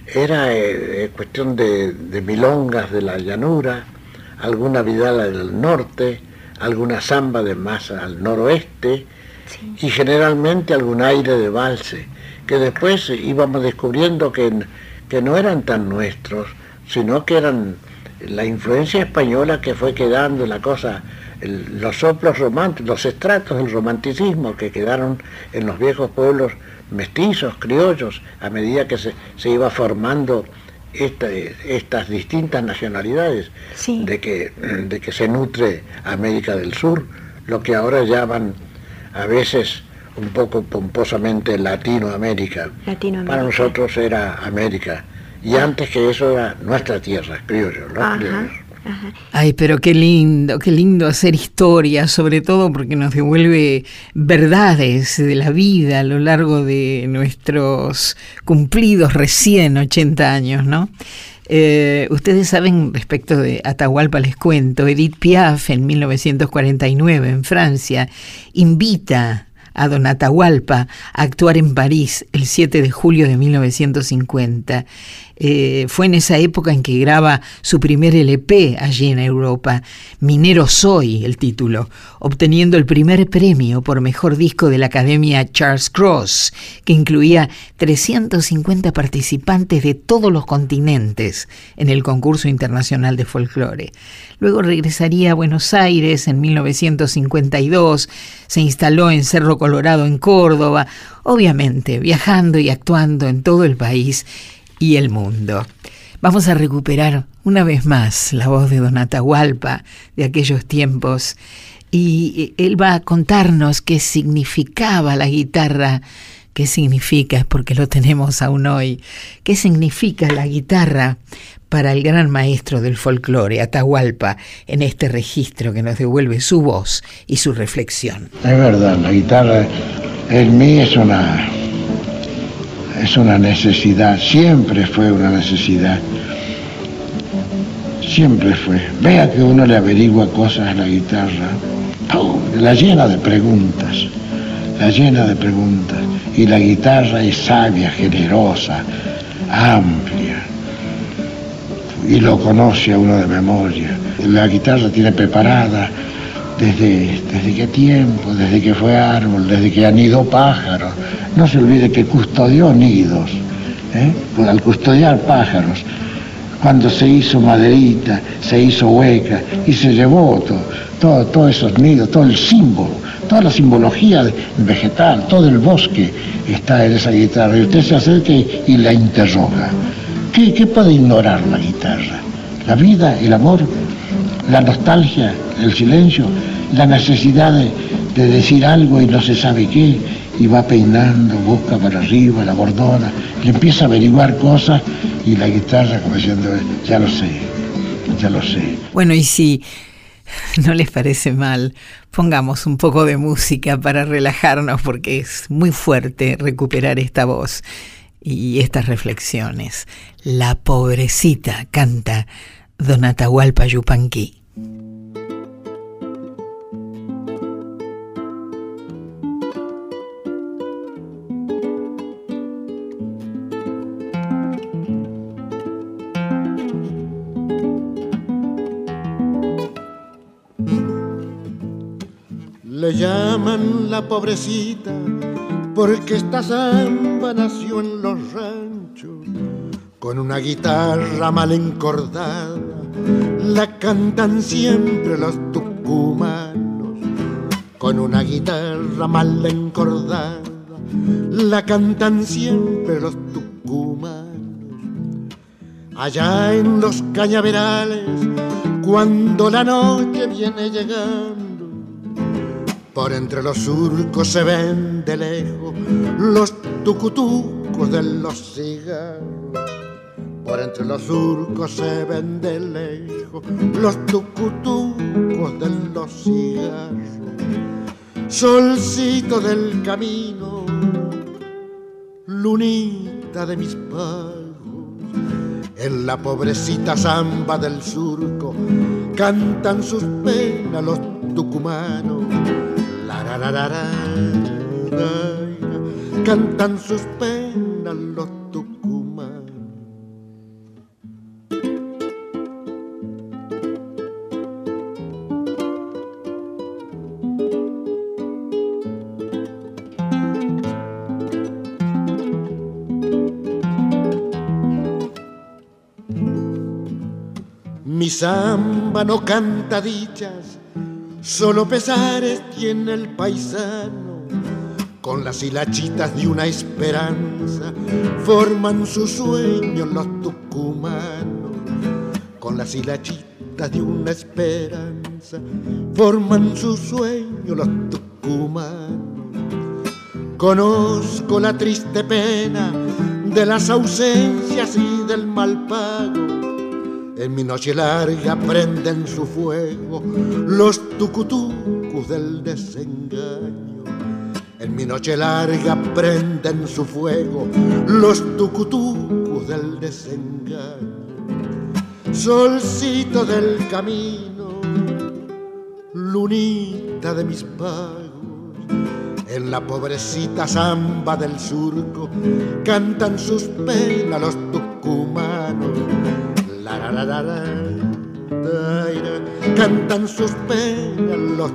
Era eh, eh, cuestión de, de, milongas de la llanura, alguna vidala del norte, alguna samba de más al noroeste y generalmente algún aire de valse, que después íbamos descubriendo que, que no eran tan nuestros, sino que eran la influencia española que fue quedando la cosa los soplos románticos, los estratos del romanticismo que quedaron en los viejos pueblos mestizos, criollos, a medida que se, iba formando estas distintas nacionalidades de, que, de que se nutre América del Sur, lo que ahora llaman a veces un poco pomposamente Latinoamérica. Latinoamérica. Para nosotros era América. Y antes que eso era nuestra tierra, criollos, ¿no? Criollos. Ay, pero qué lindo, qué lindo hacer historia, sobre todo porque nos devuelve verdades de la vida a lo largo de nuestros cumplidos recién 80 años, ¿no? Eh, ustedes saben respecto de Atahualpa, les cuento, Edith Piaf en 1949 en Francia invita a Don Atahualpa a actuar en París el 7 de julio de 1950. Eh, fue en esa época en que graba su primer LP allí en Europa, Minero Soy, el título, obteniendo el primer premio por mejor disco de la Academia Charles Cross, que incluía 350 participantes de todos los continentes en el concurso internacional de folclore. Luego regresaría a Buenos Aires en 1952, se instaló en Cerro Colorado en Córdoba, obviamente viajando y actuando en todo el país y el mundo. Vamos a recuperar una vez más la voz de Don Atahualpa de aquellos tiempos y él va a contarnos qué significaba la guitarra, qué significa, porque lo tenemos aún hoy, qué significa la guitarra para el gran maestro del folclore, Atahualpa, en este registro que nos devuelve su voz y su reflexión. Es verdad, la guitarra en mí es una es una necesidad, siempre fue una necesidad. Siempre fue. Vea que uno le averigua cosas a la guitarra, la llena de preguntas, la llena de preguntas. Y la guitarra es sabia, generosa, amplia. Y lo conoce a uno de memoria. La guitarra tiene preparada desde, desde qué tiempo, desde que fue árbol, desde que anidó pájaros. No se olvide que custodió nidos, ¿eh? Al custodiar pájaros, cuando se hizo maderita, se hizo hueca y se llevó todo, todos esos nidos, todo el símbolo, toda la simbología vegetal, todo el bosque está en esa guitarra. Y usted se acerca y la interroga. ¿Qué, qué puede ignorar la guitarra? La vida, el amor, la nostalgia, el silencio, la necesidad de, decir algo y no se sabe qué, y va peinando, busca para arriba, la bordona, y empieza a averiguar cosas y la guitarra como diciendo, ya lo sé, ya lo sé. Bueno, y si no les parece mal, pongamos un poco de música para relajarnos porque es muy fuerte recuperar esta voz y estas reflexiones. La pobrecita canta Don Atahualpa Yupanqui. Le llaman la pobrecita porque esta samba nació en los ranchos con una guitarra mal encordada. La cantan siempre los tucumanos con una guitarra mal encordada. La cantan siempre los tucumanos. Allá en los cañaverales, cuando la noche viene llegando, por entre los surcos se ven de lejos los tucutucos de los cigarros. Por entre los surcos se ven de lejos los tucutucos de los cigarros. Solcito del camino, lunita de mis pagos, en la pobrecita zamba del surco cantan sus penas los tucumanos. Cantan sus penas los Mi samba no canta dichas, solo pesares tiene el paisano. Con las hilachitas de una esperanza forman su sueño los tucumanos. Con las hilachitas de una esperanza forman su sueño los tucumanos. Conozco la triste pena de las ausencias y del mal pago en mi noche larga prenden su fuego los tucutucos del desengaño. En mi noche larga prenden su fuego los tucutucos del desengaño. Solcito del camino, lunita de mis pagos, en la pobrecita zamba del surco cantan sus penas los tucumanos. Cantan sus penas los.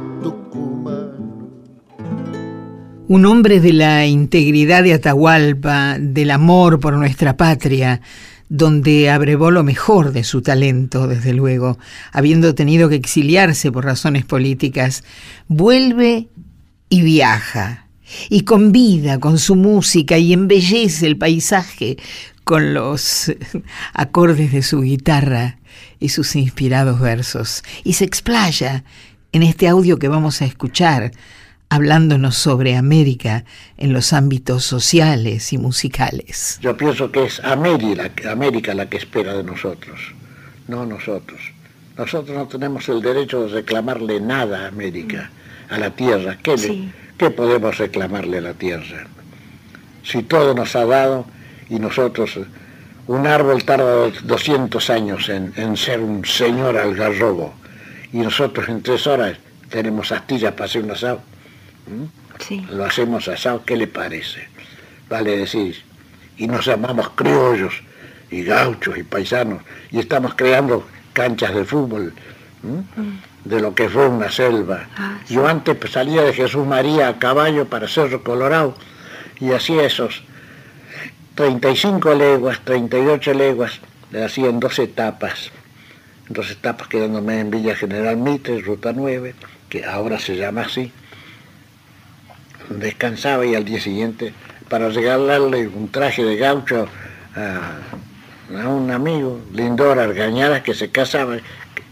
Un hombre de la integridad de Atahualpa, del amor por nuestra patria, donde abrevó lo mejor de su talento, desde luego, habiendo tenido que exiliarse por razones políticas, vuelve y viaja, y convida con su música y embellece el paisaje con los acordes de su guitarra y sus inspirados versos, y se explaya en este audio que vamos a escuchar, hablándonos sobre América en los ámbitos sociales y musicales. Yo pienso que es América, América la que espera de nosotros, no nosotros. Nosotros no tenemos el derecho de reclamarle nada a América, a la tierra. ¿Qué, le, ¿qué podemos reclamarle a la tierra? Si todo nos ha dado y nosotros, un árbol tarda 200 años en, en ser un señor algarrobo y nosotros en tres horas tenemos astillas para hacer un asado. ¿Mm? Lo hacemos asado, ¿qué le parece? Vale decir, y nos llamamos criollos y gauchos y paisanos y estamos creando canchas de fútbol ¿Mm? de lo que fue una selva. Ah, Yo antes salía de Jesús María a caballo para Cerro Colorado y hacía esos 35 leguas, 38 leguas, le hacía en dos etapas. Dos etapas quedándome en Villa General Mitre, Ruta 9, que ahora se llama así. Descansaba y al día siguiente, para regalarle un traje de gaucho a, a un amigo, Lindor Argañaras, que se casaba,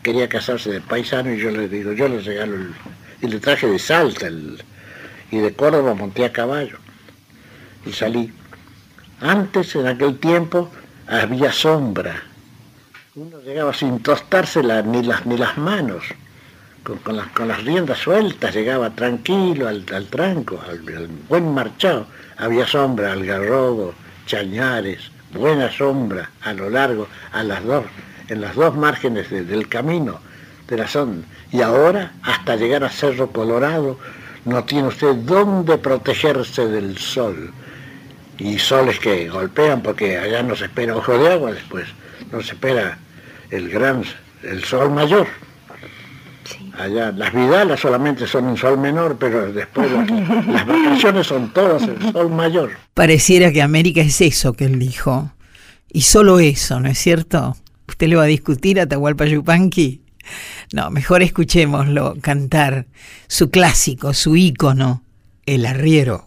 quería casarse de paisano, y yo le digo, yo le regalo el, y le traje de Salta, y de Córdoba monté a caballo, y salí. Antes, en aquel tiempo, había sombra. Uno llegaba sin tostarse la- ni, las, ni las manos, con, con las, con las riendas sueltas, llegaba tranquilo al, al tranco, al, buen marchado. Había sombra, algarrobo, chañares, buena sombra a lo largo, las dos, en las dos márgenes de- del camino de la zona. Y ahora, hasta llegar a Cerro Colorado, no tiene usted dónde protegerse del sol y soles que golpean porque allá no se espera ojo de agua después, no se espera el gran, el sol mayor. Allá las vidalas solamente son un sol menor, pero después las, las vacaciones son todas el sol mayor. Pareciera que América es eso que él dijo. Y solo eso, ¿no es cierto? ¿Usted le va a discutir a Tahualpa Yupanqui? No, mejor escuchémoslo cantar su clásico, su ícono, El Arriero.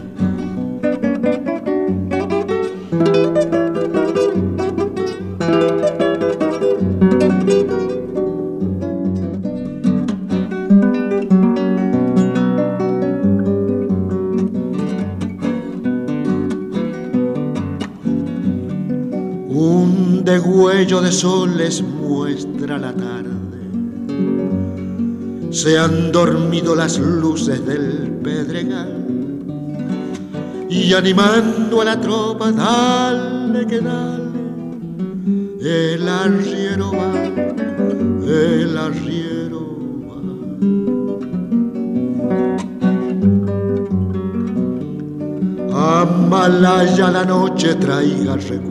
De soles muestra la tarde. Se han dormido las luces del pedregal y animando a la tropa, dale que dale, el arriero va, el arriero va. Amalaya la noche traiga recuerdos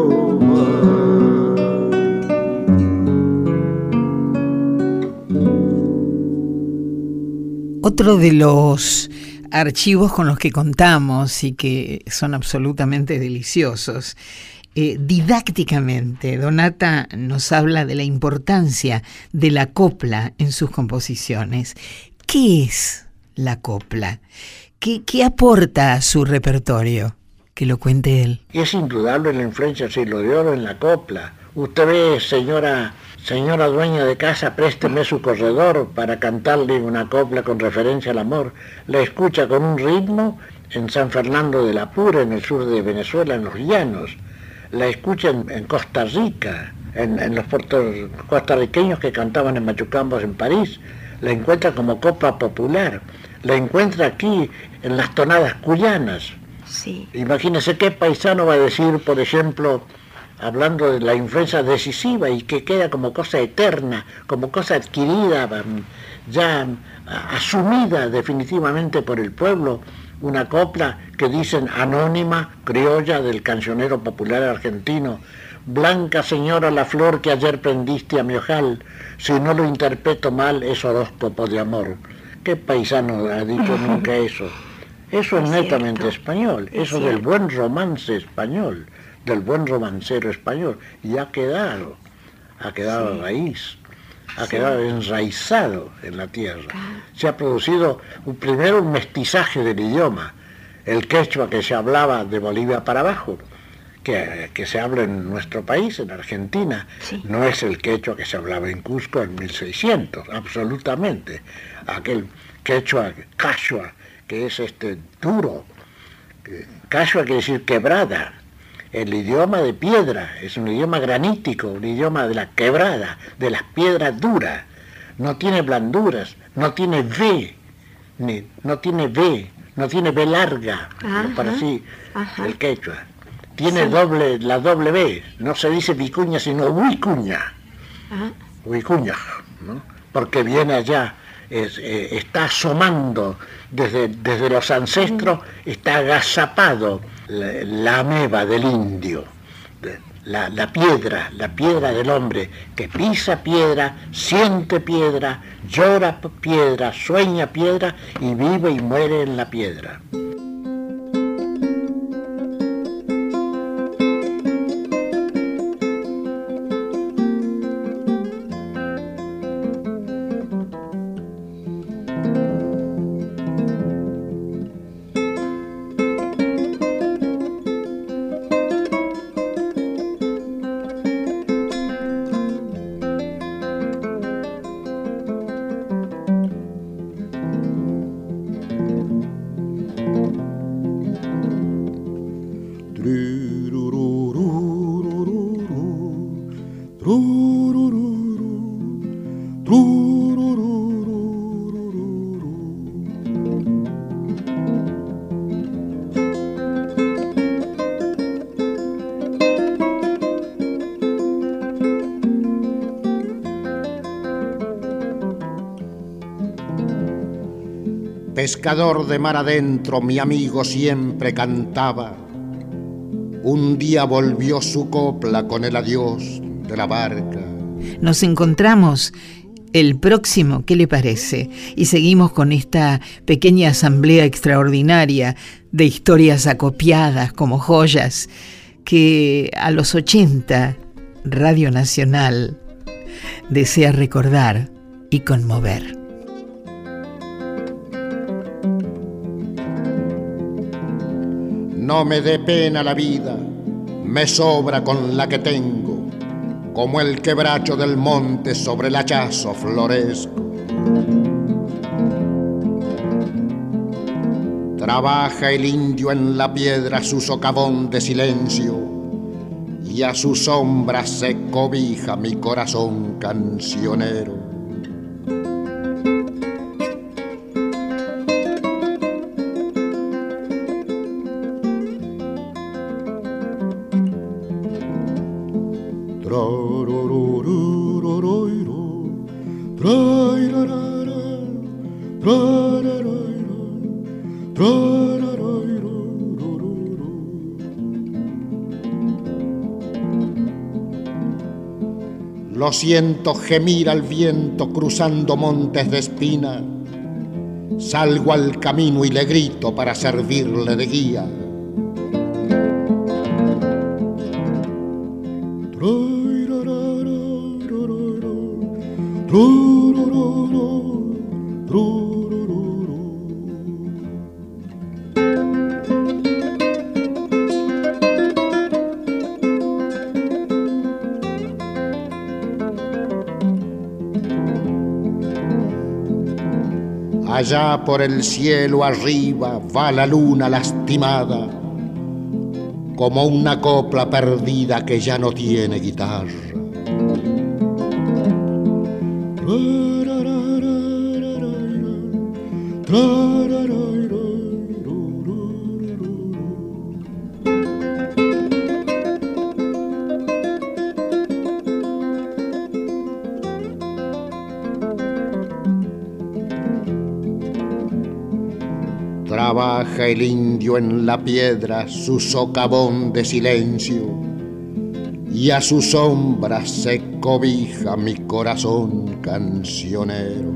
Otro de los archivos con los que contamos y que son absolutamente deliciosos. Eh, didácticamente, Donata nos habla de la importancia de la copla en sus composiciones. ¿Qué es la copla? ¿Qué, aporta a su repertorio? Que lo cuente él. Es indudable la influencia del siglo de oro en la copla. Usted ve, señora Señora dueña de casa, présteme su corredor para cantarle una copla con referencia al amor. La escucha con un ritmo en San Fernando de la Pura, en el sur de Venezuela, en los llanos. La escucha en, Costa Rica, en, los puertos costarriqueños que cantaban en Machucambos en París. La encuentra como copla popular. La encuentra aquí en las tonadas cuyanas. Sí. Imagínese qué paisano va a decir, por ejemplo, hablando de la influencia decisiva y que queda como cosa eterna, como cosa adquirida, mm, ya mm, asumida definitivamente por el pueblo, una copla que dicen anónima, criolla del cancionero popular argentino, Blanca señora la flor que ayer prendiste a mi ojal, si no lo interpreto mal es horóscopo de amor. ¿Qué paisano ha dicho nunca eso? Eso es, netamente español, eso del buen romance español del buen romancero español. Y ha quedado, ha quedado raíz, ha quedado enraizado en la tierra. Se ha producido un, primero un mestizaje del idioma, el quechua que se hablaba de Bolivia para abajo, que, que, se habla en nuestro país, en Argentina, no es el quechua que se hablaba en Cusco en 1600, absolutamente. Aquel quechua, cachua, que es este duro, cachua quiere decir quebrada, el idioma de piedra, es un idioma granítico, un idioma de la quebrada, de las piedras duras. No tiene blanduras, no tiene V, ni, no tiene V, no tiene V larga, para sí, el quechua. Tiene doble, la doble B, no se dice vicuña, sino huicuña. Huicuña, ¿no? porque viene allá, eh, está asomando desde, desde los ancestros, está agazapado la, ameba del indio, la, la, piedra, la piedra del hombre, que pisa piedra, siente piedra, llora piedra, sueña piedra y vive y muere en la piedra. Pescador de mar adentro, mi amigo siempre cantaba. Un día volvió su copla con el adiós de la barca Nos encontramos el próximo, ¿qué le parece? Y seguimos con esta pequeña asamblea extraordinaria de historias acopiadas como joyas que a los 80 Radio Nacional desea recordar y conmover. No me dé pena la vida, me sobra con la que tengo, como el quebracho del monte sobre el hachazo floresco. Trabaja el indio en la piedra su socavón de silencio y a su sombra se cobija mi corazón cancionero. Siento gemir al viento cruzando montes de espina. Salgo al camino y le grito para servirle de guía. Por el cielo arriba va la luna lastimada, como una copla perdida que ya no tiene guitarra. En la piedra su socavón de silencio y a su sombra se cobija mi corazón cancionero.